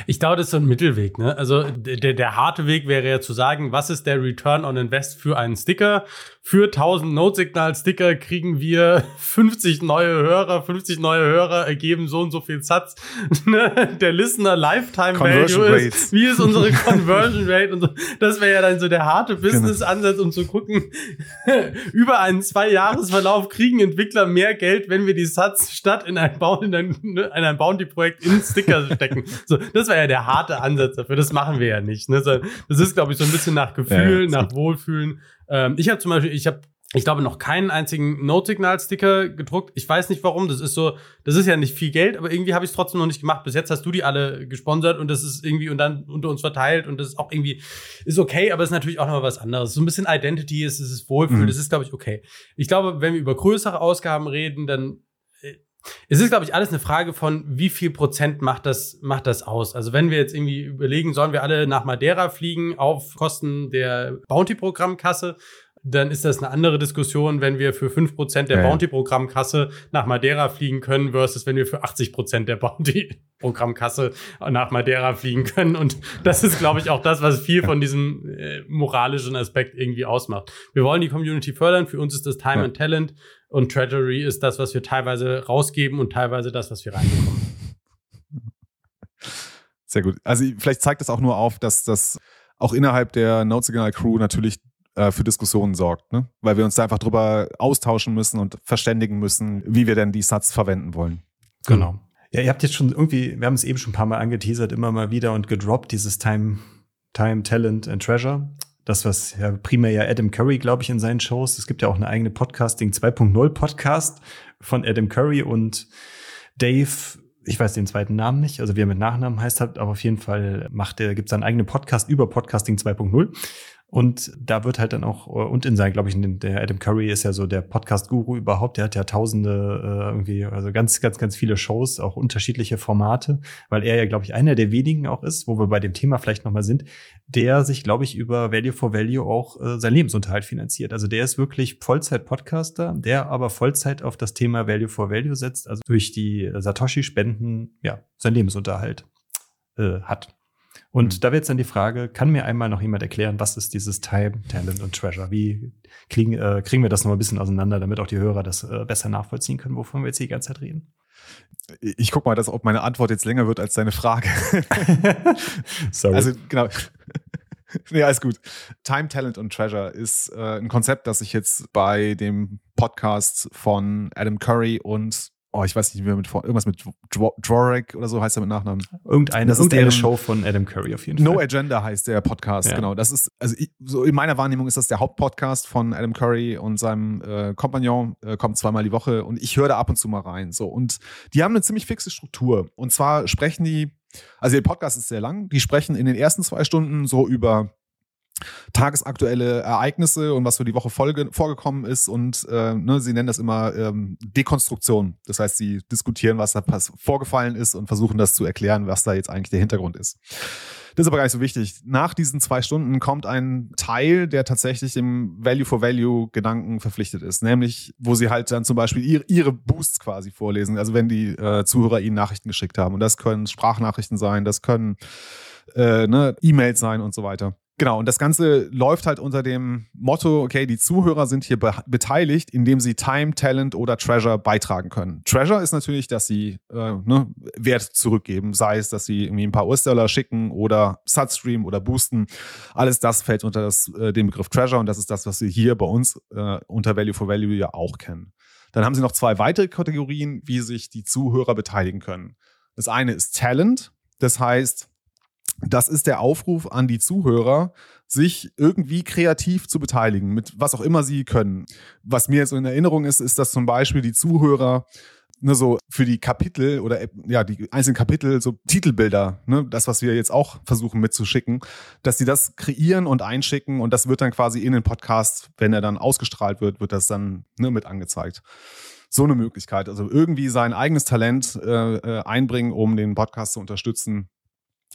Ich glaube, das ist so ein Mittelweg. Ne? Also der, der harte Weg wäre ja zu sagen, was ist der Return on Invest für einen Sticker? Für 1000 Note-Signal-Sticker kriegen wir 50 neue Hörer, 50 neue Hörer ergeben so und so viel Satz. Ne? der Listener Lifetime Value ist, wie ist unsere Conversion Rate? Und so. Das wäre ja dann so der harte genau. Business-Ansatz, um zu gucken, über einen Zwei-Jahres-Verlauf kriegen Entwickler mehr Geld, wenn wir die Satz statt in ein, in ein, in ein Bounty-Projekt in Sticker stecken. So, das wäre ja der harte Ansatz dafür. Das machen wir ja nicht. Ne? Das ist, glaube ich, so ein bisschen nach Gefühl, ja, nach Wohlfühlen. Ähm, ich habe zum Beispiel, ich habe ich glaube, noch keinen einzigen Note-Signal-Sticker gedruckt. Ich weiß nicht warum. Das ist so, das ist ja nicht viel Geld, aber irgendwie habe ich es trotzdem noch nicht gemacht. Bis jetzt hast du die alle gesponsert und das ist irgendwie und dann unter uns verteilt und das ist auch irgendwie, ist okay, aber es ist natürlich auch noch mal was anderes. So ein bisschen Identity ist, es ist Wohlfühl, mhm. das ist, glaube ich, okay. Ich glaube, wenn wir über größere Ausgaben reden, dann es ist, glaube ich, alles eine Frage von, wie viel Prozent macht das, macht das aus. Also wenn wir jetzt irgendwie überlegen, sollen wir alle nach Madeira fliegen auf Kosten der Bounty-Programmkasse, dann ist das eine andere Diskussion, wenn wir für fünf Prozent der ja. Bounty-Programmkasse nach Madeira fliegen können, versus wenn wir für 80 Prozent der Bounty-Programmkasse nach Madeira fliegen können. Und das ist, glaube ich, auch das, was viel von diesem äh, moralischen Aspekt irgendwie ausmacht. Wir wollen die Community fördern. Für uns ist das Time ja. and Talent. Und Treasury ist das, was wir teilweise rausgeben und teilweise das, was wir reinbekommen. Sehr gut. Also vielleicht zeigt das auch nur auf, dass das auch innerhalb der Node-Signal Crew natürlich äh, für Diskussionen sorgt, ne? weil wir uns da einfach drüber austauschen müssen und verständigen müssen, wie wir denn die Satz verwenden wollen. Genau. Ja, ihr habt jetzt schon irgendwie, wir haben es eben schon ein paar Mal angeteasert, immer mal wieder und gedroppt, dieses Time, Time, Talent and Treasure das, was ja primär ja Adam Curry, glaube ich, in seinen Shows. Es gibt ja auch eine eigene Podcasting 2.0 Podcast von Adam Curry und Dave, ich weiß den zweiten Namen nicht, also wie er mit Nachnamen heißt, hat, aber auf jeden Fall macht er, gibt es einen eigenen Podcast über Podcasting 2.0. Und da wird halt dann auch, äh, und in sein, glaube ich, der Adam Curry ist ja so der Podcast-Guru überhaupt, der hat ja tausende äh, irgendwie, also ganz, ganz, ganz viele Shows, auch unterschiedliche Formate, weil er ja, glaube ich, einer der wenigen auch ist, wo wir bei dem Thema vielleicht nochmal sind, der sich, glaube ich, über Value for Value auch äh, sein Lebensunterhalt finanziert. Also der ist wirklich Vollzeit-Podcaster, der aber Vollzeit auf das Thema Value for Value setzt, also durch die Satoshi-Spenden, ja, sein Lebensunterhalt äh, hat. Und mhm. da wird jetzt dann die Frage, kann mir einmal noch jemand erklären, was ist dieses Time, Talent und Treasure? Wie kriegen, äh, kriegen wir das noch ein bisschen auseinander, damit auch die Hörer das äh, besser nachvollziehen können, wovon wir jetzt die ganze Zeit reden? Ich guck mal, dass, ob meine Antwort jetzt länger wird als deine Frage. Sorry. Also genau. nee, alles gut. Time, Talent und Treasure ist äh, ein Konzept, das ich jetzt bei dem Podcast von Adam Curry und oh, ich weiß nicht, wie wir mit irgendwas mit Dvorak oder so heißt er mit Nachnamen. Irgendeine, das ist irgendeine Show von Adam Curry auf jeden Fall. No Agenda heißt der Podcast, ja. genau. Das ist, also ich, so in meiner Wahrnehmung ist das der Hauptpodcast von Adam Curry und seinem äh, Kompagnon, äh, kommt zweimal die Woche und ich höre da ab und zu mal rein. So, und die haben eine ziemlich fixe Struktur. Und zwar sprechen die, also der Podcast ist sehr lang, die sprechen in den ersten zwei Stunden so über tagesaktuelle Ereignisse und was für die Woche Folge, vorgekommen ist. Und äh, ne, sie nennen das immer ähm, Dekonstruktion. Das heißt, sie diskutieren, was da vorgefallen ist und versuchen das zu erklären, was da jetzt eigentlich der Hintergrund ist. Das ist aber gar nicht so wichtig. Nach diesen zwei Stunden kommt ein Teil, der tatsächlich im Value-for-Value-Gedanken verpflichtet ist. Nämlich, wo sie halt dann zum Beispiel ihre, ihre Boosts quasi vorlesen. Also wenn die äh, Zuhörer ihnen Nachrichten geschickt haben. Und das können Sprachnachrichten sein, das können äh, ne, E-Mails sein und so weiter. Genau, und das Ganze läuft halt unter dem Motto, okay, die Zuhörer sind hier be beteiligt, indem sie Time, Talent oder Treasure beitragen können. Treasure ist natürlich, dass sie äh, ne, Wert zurückgeben, sei es, dass sie irgendwie ein paar US-Dollar schicken oder Substream oder boosten. Alles das fällt unter das, äh, den Begriff Treasure und das ist das, was sie hier bei uns äh, unter Value for Value ja auch kennen. Dann haben sie noch zwei weitere Kategorien, wie sich die Zuhörer beteiligen können. Das eine ist Talent, das heißt, das ist der Aufruf an die Zuhörer, sich irgendwie kreativ zu beteiligen, mit was auch immer sie können. Was mir jetzt in Erinnerung ist, ist, dass zum Beispiel die Zuhörer ne, so für die Kapitel oder ja, die einzelnen Kapitel, so Titelbilder, ne, das, was wir jetzt auch versuchen mitzuschicken, dass sie das kreieren und einschicken und das wird dann quasi in den Podcast, wenn er dann ausgestrahlt wird, wird das dann ne, mit angezeigt. So eine Möglichkeit. Also irgendwie sein eigenes Talent äh, äh einbringen, um den Podcast zu unterstützen,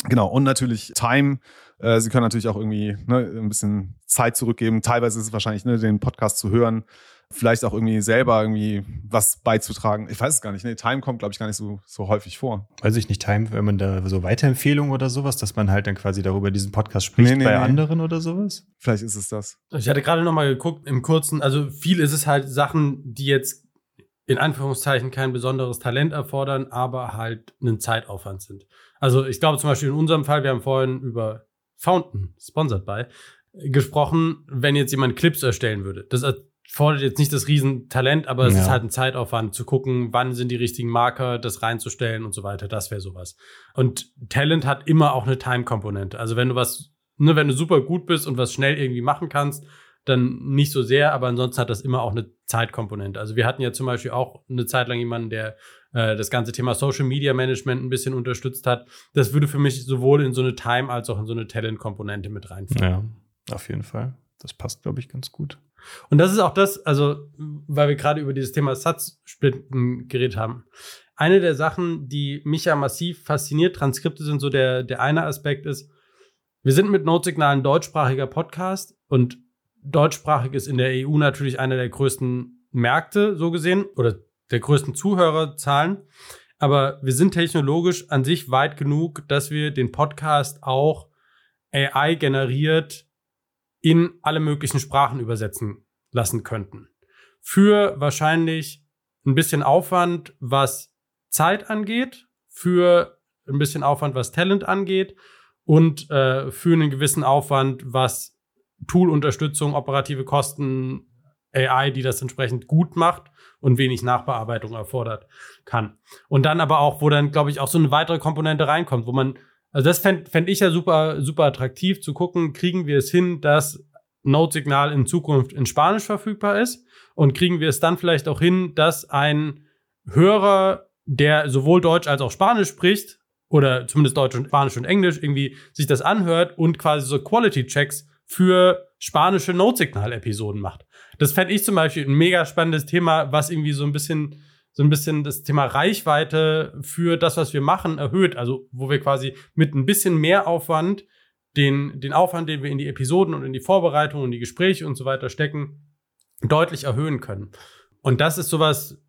Genau, und natürlich Time. Äh, Sie können natürlich auch irgendwie ne, ein bisschen Zeit zurückgeben. Teilweise ist es wahrscheinlich, ne, den Podcast zu hören, vielleicht auch irgendwie selber irgendwie was beizutragen. Ich weiß es gar nicht. Nee, Time kommt, glaube ich, gar nicht so, so häufig vor. Weiß ich nicht, Time, wenn man da so Weiterempfehlungen oder sowas, dass man halt dann quasi darüber diesen Podcast spricht Nee, nee, bei nee. anderen oder sowas? Vielleicht ist es das. Ich hatte gerade noch mal geguckt im kurzen, also viel ist es halt Sachen, die jetzt in Anführungszeichen kein besonderes Talent erfordern, aber halt einen Zeitaufwand sind. Also ich glaube zum Beispiel in unserem Fall, wir haben vorhin über Fountain, sponsored by, gesprochen, wenn jetzt jemand Clips erstellen würde. Das erfordert jetzt nicht das Riesentalent, aber es Ja. ist halt ein Zeitaufwand zu gucken, wann sind die richtigen Marker, das reinzustellen und so weiter. Das wäre sowas. Und Talent hat immer auch eine Time-Komponente. Also wenn du was, ne, wenn du super gut bist und was schnell irgendwie machen kannst, dann nicht so sehr, aber ansonsten hat das immer auch eine Zeitkomponente. Also wir hatten ja zum Beispiel auch eine Zeit lang jemanden, der äh, das ganze Thema Social Media Management ein bisschen unterstützt hat. Das würde für mich sowohl in so eine Time- als auch in so eine Talent-Komponente mit reinfallen. Ja, auf jeden Fall. Das passt, glaube ich, ganz gut. Und das ist auch das, also, weil wir gerade über dieses Thema Satzsplitten geredet haben. Eine der Sachen, die mich ja massiv fasziniert, Transkripte sind so der, der eine Aspekt ist, wir sind mit Notsignal ein deutschsprachiger Podcast und deutschsprachig ist in der EU natürlich einer der größten Märkte, so gesehen, oder der größten Zuhörerzahlen. Aber wir sind technologisch an sich weit genug, dass wir den Podcast auch AI generiert in alle möglichen Sprachen übersetzen lassen könnten. Für wahrscheinlich ein bisschen Aufwand, was Zeit angeht, für ein bisschen Aufwand, was Talent angeht und äh, für einen gewissen Aufwand, was Tool-Unterstützung, operative Kosten, AI, die das entsprechend gut macht und wenig Nachbearbeitung erfordert kann. Und dann aber auch, wo dann, glaube ich, auch so eine weitere Komponente reinkommt, wo man, also das fände fänd ich ja super, super attraktiv zu gucken, kriegen wir es hin, dass Node-Signal in Zukunft in Spanisch verfügbar ist und kriegen wir es dann vielleicht auch hin, dass ein Hörer, der sowohl Deutsch als auch Spanisch spricht, oder zumindest Deutsch und Spanisch und Englisch, irgendwie sich das anhört und quasi so Quality-Checks für spanische Node-Signal-Episoden macht. Das fände ich zum Beispiel ein mega spannendes Thema, was irgendwie so ein bisschen, so ein bisschen das Thema Reichweite für das, was wir machen, erhöht. Also, wo wir quasi mit ein bisschen mehr Aufwand den, den Aufwand, den wir in die Episoden und in die Vorbereitung und die Gespräche und so weiter stecken, deutlich erhöhen können. Und das ist sowas,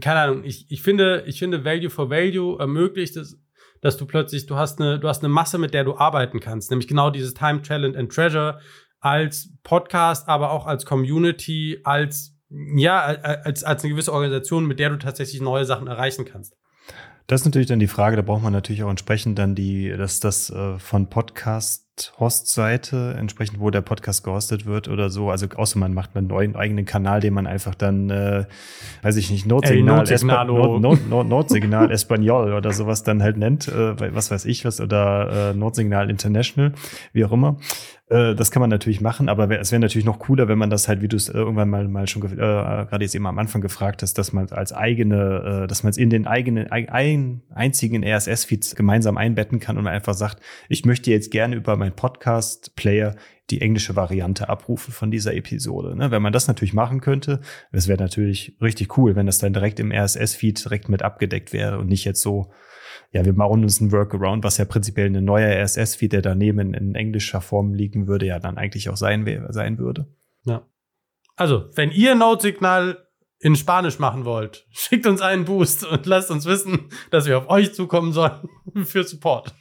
keine Ahnung, ich, ich finde, ich finde Value for Value ermöglicht es, dass du plötzlich, du hast eine, du hast eine Masse, mit der du arbeiten kannst, nämlich genau dieses Time, Talent and Treasure als Podcast, aber auch als Community, als, ja, als, als eine gewisse Organisation, mit der du tatsächlich neue Sachen erreichen kannst. Das ist natürlich dann die Frage, da braucht man natürlich auch entsprechend dann die, dass das äh, von Podcast-Host-Seite, entsprechend, wo der Podcast gehostet wird oder so. Also außer man macht einen neuen eigenen Kanal, den man einfach dann, äh, weiß ich nicht, Notsignal, Not, Not, Not, Notsignal Espanol oder sowas dann halt nennt, äh, was weiß ich was, oder äh, Notsignal International, wie auch immer. Äh, das kann man natürlich machen, aber wär, es wäre natürlich noch cooler, wenn man das halt, wie du es äh, irgendwann mal, mal schon äh, gerade jetzt eben am Anfang gefragt hast, dass man es als eigene, äh, dass man es in den eigenen, ein, ein einzigen RSS-Feed gemeinsam einbetten kann und man einfach sagt, ich möchte jetzt gerne über meinen Podcast-Player die englische Variante abrufen von dieser Episode. Ne? Wenn man das natürlich machen könnte, das wäre natürlich richtig cool, wenn das dann direkt im RSS-Feed direkt mit abgedeckt wäre und nicht jetzt so, ja, wir bauen uns einen Workaround, was ja prinzipiell ein neuer RSS-Feed, der daneben in, englischer Form liegen würde, ja dann eigentlich auch sein, sein würde. Ja. Also, wenn ihr Notsignal in Spanisch machen wollt, schickt uns einen Boost und lasst uns wissen, dass wir auf euch zukommen sollen für Support.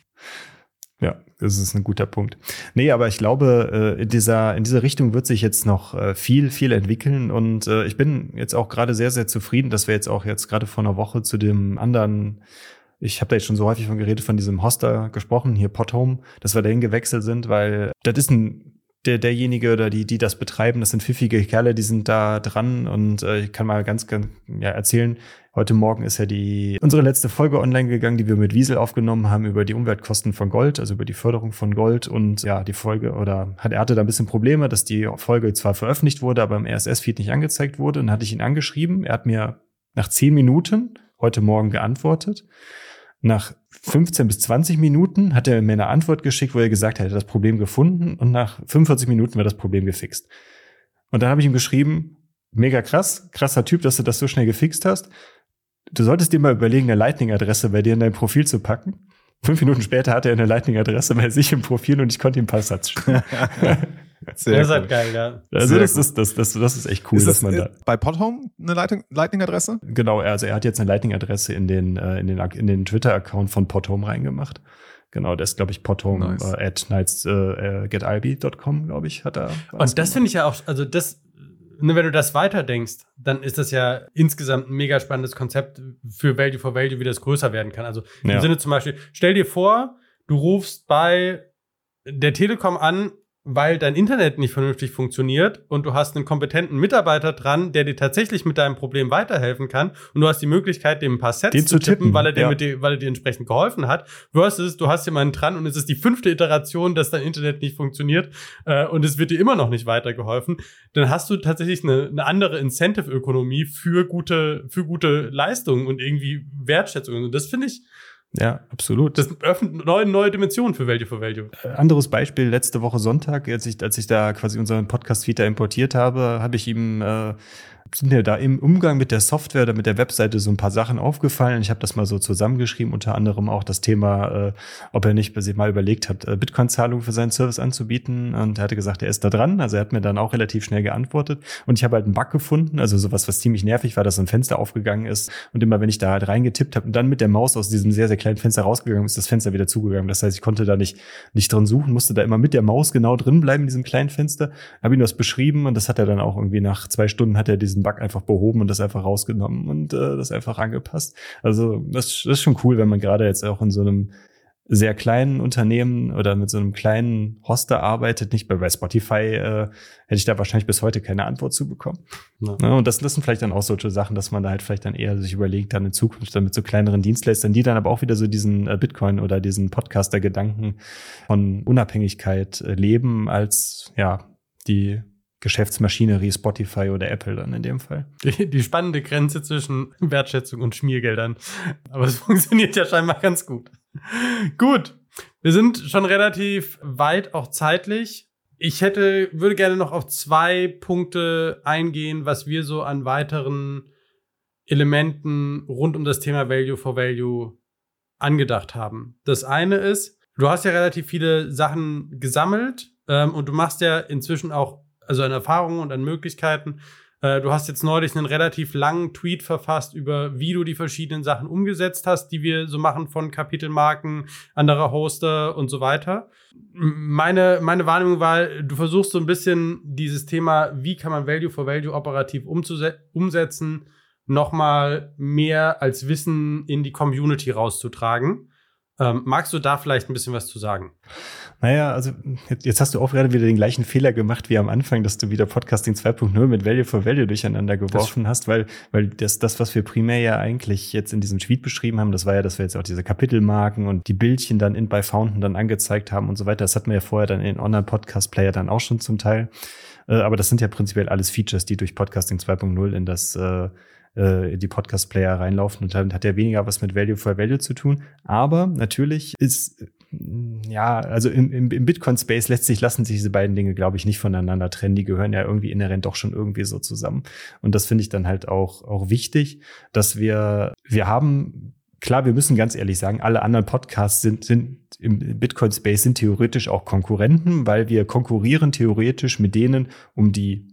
Ja, das ist ein guter Punkt. Nee, aber ich glaube, äh, in dieser, in dieser Richtung wird sich jetzt noch äh, viel, viel entwickeln. Und äh, ich bin jetzt auch gerade sehr, sehr zufrieden, dass wir jetzt auch jetzt gerade vor einer Woche zu dem anderen, ich habe da jetzt schon so häufig von geredet, von diesem Hoster gesprochen, hier Pothome, dass wir dahin gewechselt sind, weil das ist ein der, derjenige oder die, die das betreiben, das sind pfiffige Kerle, die sind da dran und äh, ich kann mal ganz, ganz ja, erzählen, heute Morgen ist ja die unsere letzte Folge online gegangen, die wir mit Wiesel aufgenommen haben über die Umweltkosten von Gold, also über die Förderung von Gold und ja, die Folge oder hat, er hatte da ein bisschen Probleme, dass die Folge zwar veröffentlicht wurde, aber im RSS-Feed nicht angezeigt wurde und dann hatte ich ihn angeschrieben, er hat mir nach zehn Minuten heute Morgen geantwortet. Nach 15 bis 20 Minuten hat er mir eine Antwort geschickt, wo er gesagt hat, er hat das Problem gefunden und nach 45 Minuten war das Problem gefixt. Und dann habe ich ihm geschrieben, mega krass, krasser Typ, dass du das so schnell gefixt hast. Du solltest dir mal überlegen, eine Lightning-Adresse bei dir in dein Profil zu packen. Fünf Minuten später hatte er eine Lightning-Adresse bei sich im Profil und ich konnte ihm ein paar Satz schreiben. Sehr das ist cool. halt geil, ja. Also Sehr das ist, das, das, das ist echt cool, ist dass das man äh, da. bei Podhome eine Lightning-Adresse? Genau, also er hat jetzt eine Lightning-Adresse in den, äh, in den, in den Twitter-Account von Pothome reingemacht. Genau, das ist, glaube ich, Pothome Nice. äh, at nights, äh, äh, getilb.com, glaube ich, hat er. Und das finde ich ja auch, also das, ne, wenn du das weiterdenkst, dann ist das ja insgesamt ein mega spannendes Konzept für Value for Value, wie das größer werden kann. Also im Ja. Sinne zum Beispiel, stell dir vor, du rufst bei der Telekom an, weil dein Internet nicht vernünftig funktioniert und du hast einen kompetenten Mitarbeiter dran, der dir tatsächlich mit deinem Problem weiterhelfen kann und du hast die Möglichkeit, dem ein paar Sets Den zu tippen, tippen, weil er dir ja. mit dir, weil er dir entsprechend geholfen hat. Versus, du hast jemanden dran und es ist die fünfte Iteration, dass dein Internet nicht funktioniert äh, und es wird dir immer noch nicht weitergeholfen. Dann hast du tatsächlich eine, eine andere Incentive-Ökonomie für gute, für gute Leistungen und irgendwie Wertschätzung. Und das finde ich, Ja, absolut. das öffnet neue, neue Dimensionen für Value for Value. Äh, Anderes Beispiel, letzte Woche Sonntag, als ich, als ich da quasi unseren Podcast-Feed importiert habe, habe ich ihm, äh, sind mir da im Umgang mit der Software oder mit der Webseite so ein paar Sachen aufgefallen. Ich habe das mal so zusammengeschrieben, unter anderem auch das Thema, äh, ob er nicht mal überlegt hat, äh, Bitcoin-Zahlungen für seinen Service anzubieten. Und er hatte gesagt, er ist da dran. Also er hat mir dann auch relativ schnell geantwortet. Und ich habe halt einen Bug gefunden, also sowas, was ziemlich nervig war, dass ein Fenster aufgegangen ist. Und immer wenn ich da halt reingetippt habe und dann mit der Maus aus diesem sehr, sehr kleinen Fenster rausgegangen ist, das Fenster wieder zugegangen. Das heißt, ich konnte da nicht, nicht drin suchen, musste da immer mit der Maus genau drin bleiben in diesem kleinen Fenster. Habe ihm das beschrieben und das hat er dann auch irgendwie nach zwei Stunden hat er diesen Bug einfach behoben und das einfach rausgenommen und äh, das einfach angepasst. Also das, das ist schon cool, wenn man gerade jetzt auch in so einem sehr kleinen Unternehmen oder mit so einem kleinen Hoster arbeitet, nicht bei, Spotify, äh, hätte ich da wahrscheinlich bis heute keine Antwort zu bekommen. Ja. Ne? Und das, das sind vielleicht dann auch solche Sachen, dass man da halt vielleicht dann eher sich überlegt, dann in Zukunft dann mit so kleineren Dienstleistern, die dann aber auch wieder so diesen äh, Bitcoin oder diesen Podcaster-Gedanken von Unabhängigkeit äh, leben, als ja die Geschäftsmaschinerie Spotify oder Apple dann in dem Fall. Die, die spannende Grenze zwischen Wertschätzung und Schmiergeldern. Aber es funktioniert ja scheinbar ganz gut. Gut. Wir sind schon relativ weit, auch zeitlich. Ich hätte, würde gerne noch auf zwei Punkte eingehen, was wir so an weiteren Elementen rund um das Thema Value for Value angedacht haben. Das eine ist, du hast ja relativ viele Sachen gesammelt ähm, und du machst ja inzwischen auch, also an Erfahrungen und an Möglichkeiten, äh, du hast jetzt neulich einen relativ langen Tweet verfasst über, wie du die verschiedenen Sachen umgesetzt hast, die wir so machen von Kapitelmarken, anderer Hoster und so weiter. Meine, meine Wahrnehmung war, du versuchst so ein bisschen dieses Thema, wie kann man Value for Value operativ umsetzen, nochmal mehr als Wissen in die Community rauszutragen. Ähm, magst du da vielleicht ein bisschen was zu sagen? Naja, also jetzt, hast du auch gerade wieder den gleichen Fehler gemacht wie am Anfang, dass du wieder Podcasting 2.0 mit Value for Value durcheinander geworfen hast, weil, weil das, das, was wir primär ja eigentlich jetzt in diesem Tweet beschrieben haben, das war ja, dass wir jetzt auch diese Kapitelmarken und die Bildchen dann in bei Fountain dann angezeigt haben und so weiter. Das hatten wir ja vorher dann in Online-Podcast-Player dann auch schon zum Teil. Äh, aber das sind ja prinzipiell alles Features, die durch Podcasting 2.0 in das äh, äh, die Podcast-Player reinlaufen und damit hat ja weniger was mit Value for Value zu tun. Aber natürlich ist mm, ja, also im, im, im Bitcoin-Space lässt sich, lassen sich diese beiden Dinge, glaube ich, nicht voneinander trennen. Die gehören ja irgendwie inhärent doch schon irgendwie so zusammen. Und das finde ich dann halt auch, auch wichtig, dass wir, wir haben, klar, wir müssen ganz ehrlich sagen, alle anderen Podcasts sind, sind im Bitcoin-Space sind theoretisch auch Konkurrenten, weil wir konkurrieren theoretisch mit denen um die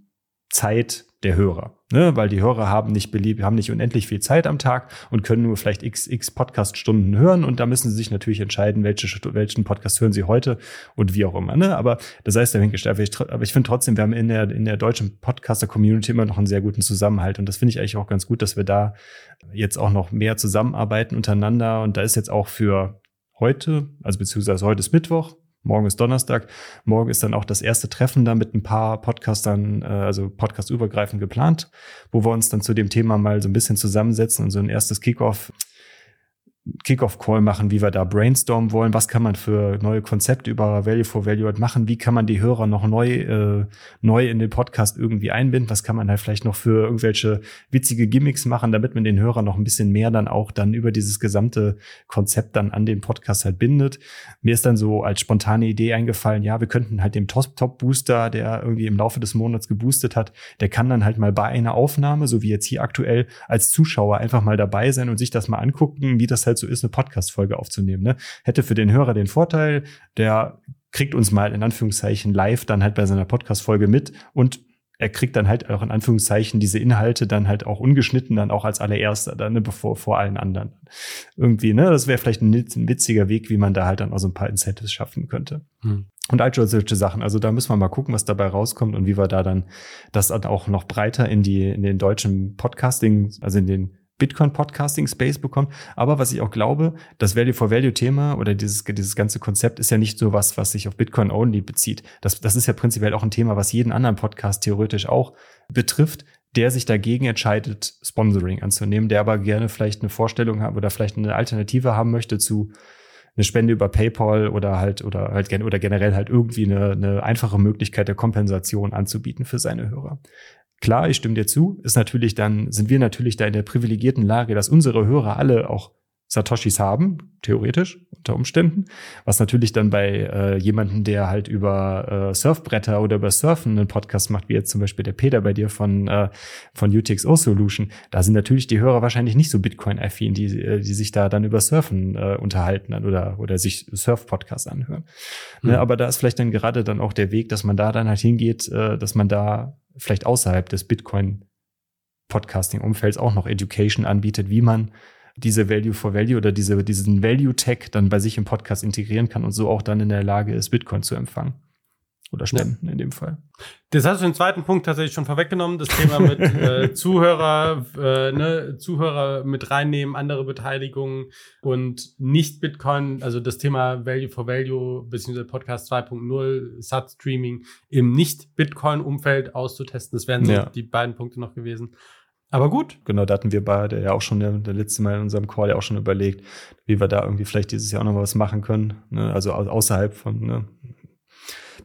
Zeit der Hörer. Ne? Weil die Hörer haben nicht belieb, haben nicht unendlich viel Zeit am Tag und können nur vielleicht x, x Podcast-Stunden hören und da müssen sie sich natürlich entscheiden, welche, welchen Podcast hören sie heute und wie auch immer. Ne? Aber das heißt ich, tr- aber ich finde trotzdem, wir haben in der, in der deutschen Podcaster-Community immer noch einen sehr guten Zusammenhalt und das finde ich eigentlich auch ganz gut, dass wir da jetzt auch noch mehr zusammenarbeiten untereinander und da ist jetzt auch für heute, also beziehungsweise heute ist Mittwoch, Morgen ist Donnerstag. Morgen ist dann auch das erste Treffen da mit ein paar Podcastern, äh, also podcastübergreifend geplant, wo wir uns dann zu dem Thema mal so ein bisschen zusammensetzen und so ein erstes Kickoff Kickoff-Call machen, wie wir da brainstormen wollen. Was kann man für neue Konzepte über Value for Value machen? Wie kann man die Hörer noch neu, äh, neu in den Podcast irgendwie einbinden? Was kann man halt vielleicht noch für irgendwelche witzige Gimmicks machen, damit man den Hörer noch ein bisschen mehr dann auch dann über dieses gesamte Konzept dann an den Podcast halt bindet? Mir ist dann so als spontane Idee eingefallen, ja, wir könnten halt dem Top-Booster, der irgendwie im Laufe des Monats geboostet hat, der kann dann halt mal bei einer Aufnahme, so wie jetzt hier aktuell, als Zuschauer einfach mal dabei sein und sich das mal angucken, wie das halt so ist, eine Podcast-Folge aufzunehmen. Ne? Hätte für den Hörer den Vorteil, der kriegt uns mal in Anführungszeichen live dann halt bei seiner Podcast-Folge mit und er kriegt dann halt auch in Anführungszeichen diese Inhalte dann halt auch ungeschnitten dann auch als allererster dann ne, bevor vor allen anderen irgendwie ne das wäre vielleicht ein, ein, witziger Weg wie man da halt dann auch so ein paar Incentives schaffen könnte hm. und all solche Sachen also da müssen wir mal gucken was dabei rauskommt und wie wir da dann das dann auch noch breiter in die in den deutschen Podcasting also in den Bitcoin-Podcasting-Space bekommt. Aber was ich auch glaube, das Value-for-Value-Thema oder dieses, dieses ganze Konzept ist ja nicht so was, was sich auf Bitcoin-only bezieht. Das, das ist ja prinzipiell auch ein Thema, was jeden anderen Podcast theoretisch auch betrifft, der sich dagegen entscheidet, Sponsoring anzunehmen, der aber gerne vielleicht eine Vorstellung hat oder vielleicht eine Alternative haben möchte zu eine Spende über PayPal oder halt oder halt oder generell halt irgendwie eine, eine einfache Möglichkeit der Kompensation anzubieten für seine Hörer. Klar, ich stimme dir zu, ist natürlich dann, sind wir natürlich da in der privilegierten Lage, dass unsere Hörer alle auch Satoshis haben, theoretisch, unter Umständen. Was natürlich dann bei äh, jemanden, der halt über äh, Surfbretter oder über Surfen einen Podcast macht, wie jetzt zum Beispiel der Peter bei dir von, äh, von UTXO Solution, da sind natürlich die Hörer wahrscheinlich nicht so Bitcoin-affin, die, äh, die sich da dann über Surfen äh, unterhalten oder, oder sich Surf-Podcasts anhören. Mhm. Ne, aber da ist vielleicht dann gerade dann auch der Weg, dass man da dann halt hingeht, äh, dass man da vielleicht außerhalb des Bitcoin Podcasting-Umfelds auch noch Education anbietet, wie man diese Value for Value oder diese, diesen Value Tech dann bei sich im Podcast integrieren kann und so auch dann in der Lage ist, Bitcoin zu empfangen. Oder Spenden ja. in dem Fall. Das hast du den zweiten Punkt tatsächlich schon vorweggenommen, das Thema mit äh, Zuhörer, äh, ne, Zuhörer mit reinnehmen, andere Beteiligungen und nicht Bitcoin, also das Thema Value for Value beziehungsweise Podcast 2.0, SAT-Streaming im Nicht-Bitcoin-Umfeld auszutesten. Das wären so ja. die beiden Punkte noch gewesen. Aber gut. Genau, da hatten wir beide ja auch schon der, der letzte Mal in unserem Call ja auch schon überlegt, wie wir da irgendwie vielleicht dieses Jahr auch noch was machen können. Ne? Also außerhalb von. Ne?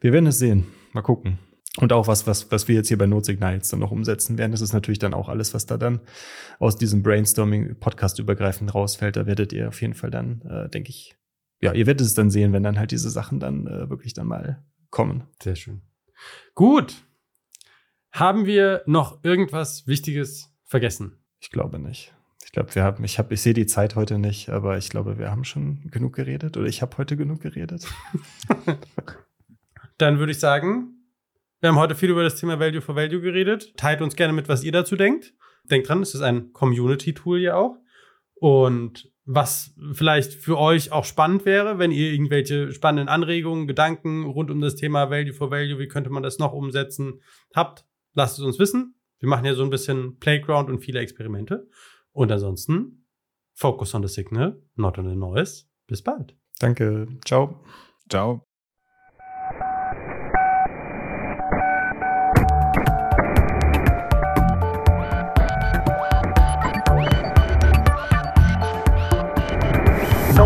Wir werden es sehen. Mal gucken. Und auch was, was, was wir jetzt hier bei Notsignal jetzt dann noch umsetzen werden, das ist natürlich dann auch alles, was da dann aus diesem Brainstorming Podcast übergreifend rausfällt. Da werdet ihr auf jeden Fall dann, äh, denke ich, ja, ihr werdet es dann sehen, wenn dann halt diese Sachen dann äh, wirklich dann mal kommen. Sehr schön. Gut. Haben wir noch irgendwas Wichtiges vergessen? Ich glaube nicht. Ich glaube, wir haben, ich habe, ich sehe die Zeit heute nicht, aber ich glaube, wir haben schon genug geredet oder ich habe heute genug geredet. Dann würde ich sagen, wir haben heute viel über das Thema Value for Value geredet. Teilt uns gerne mit, was ihr dazu denkt. Denkt dran, es ist ein Community-Tool ja auch. Und was vielleicht für euch auch spannend wäre, wenn ihr irgendwelche spannenden Anregungen, Gedanken rund um das Thema Value for Value, wie könnte man das noch umsetzen, habt, lasst es uns wissen. Wir machen ja so ein bisschen Playground und viele Experimente. Und ansonsten, focus on the signal, not on the noise. Bis bald. Danke. Ciao. Ciao.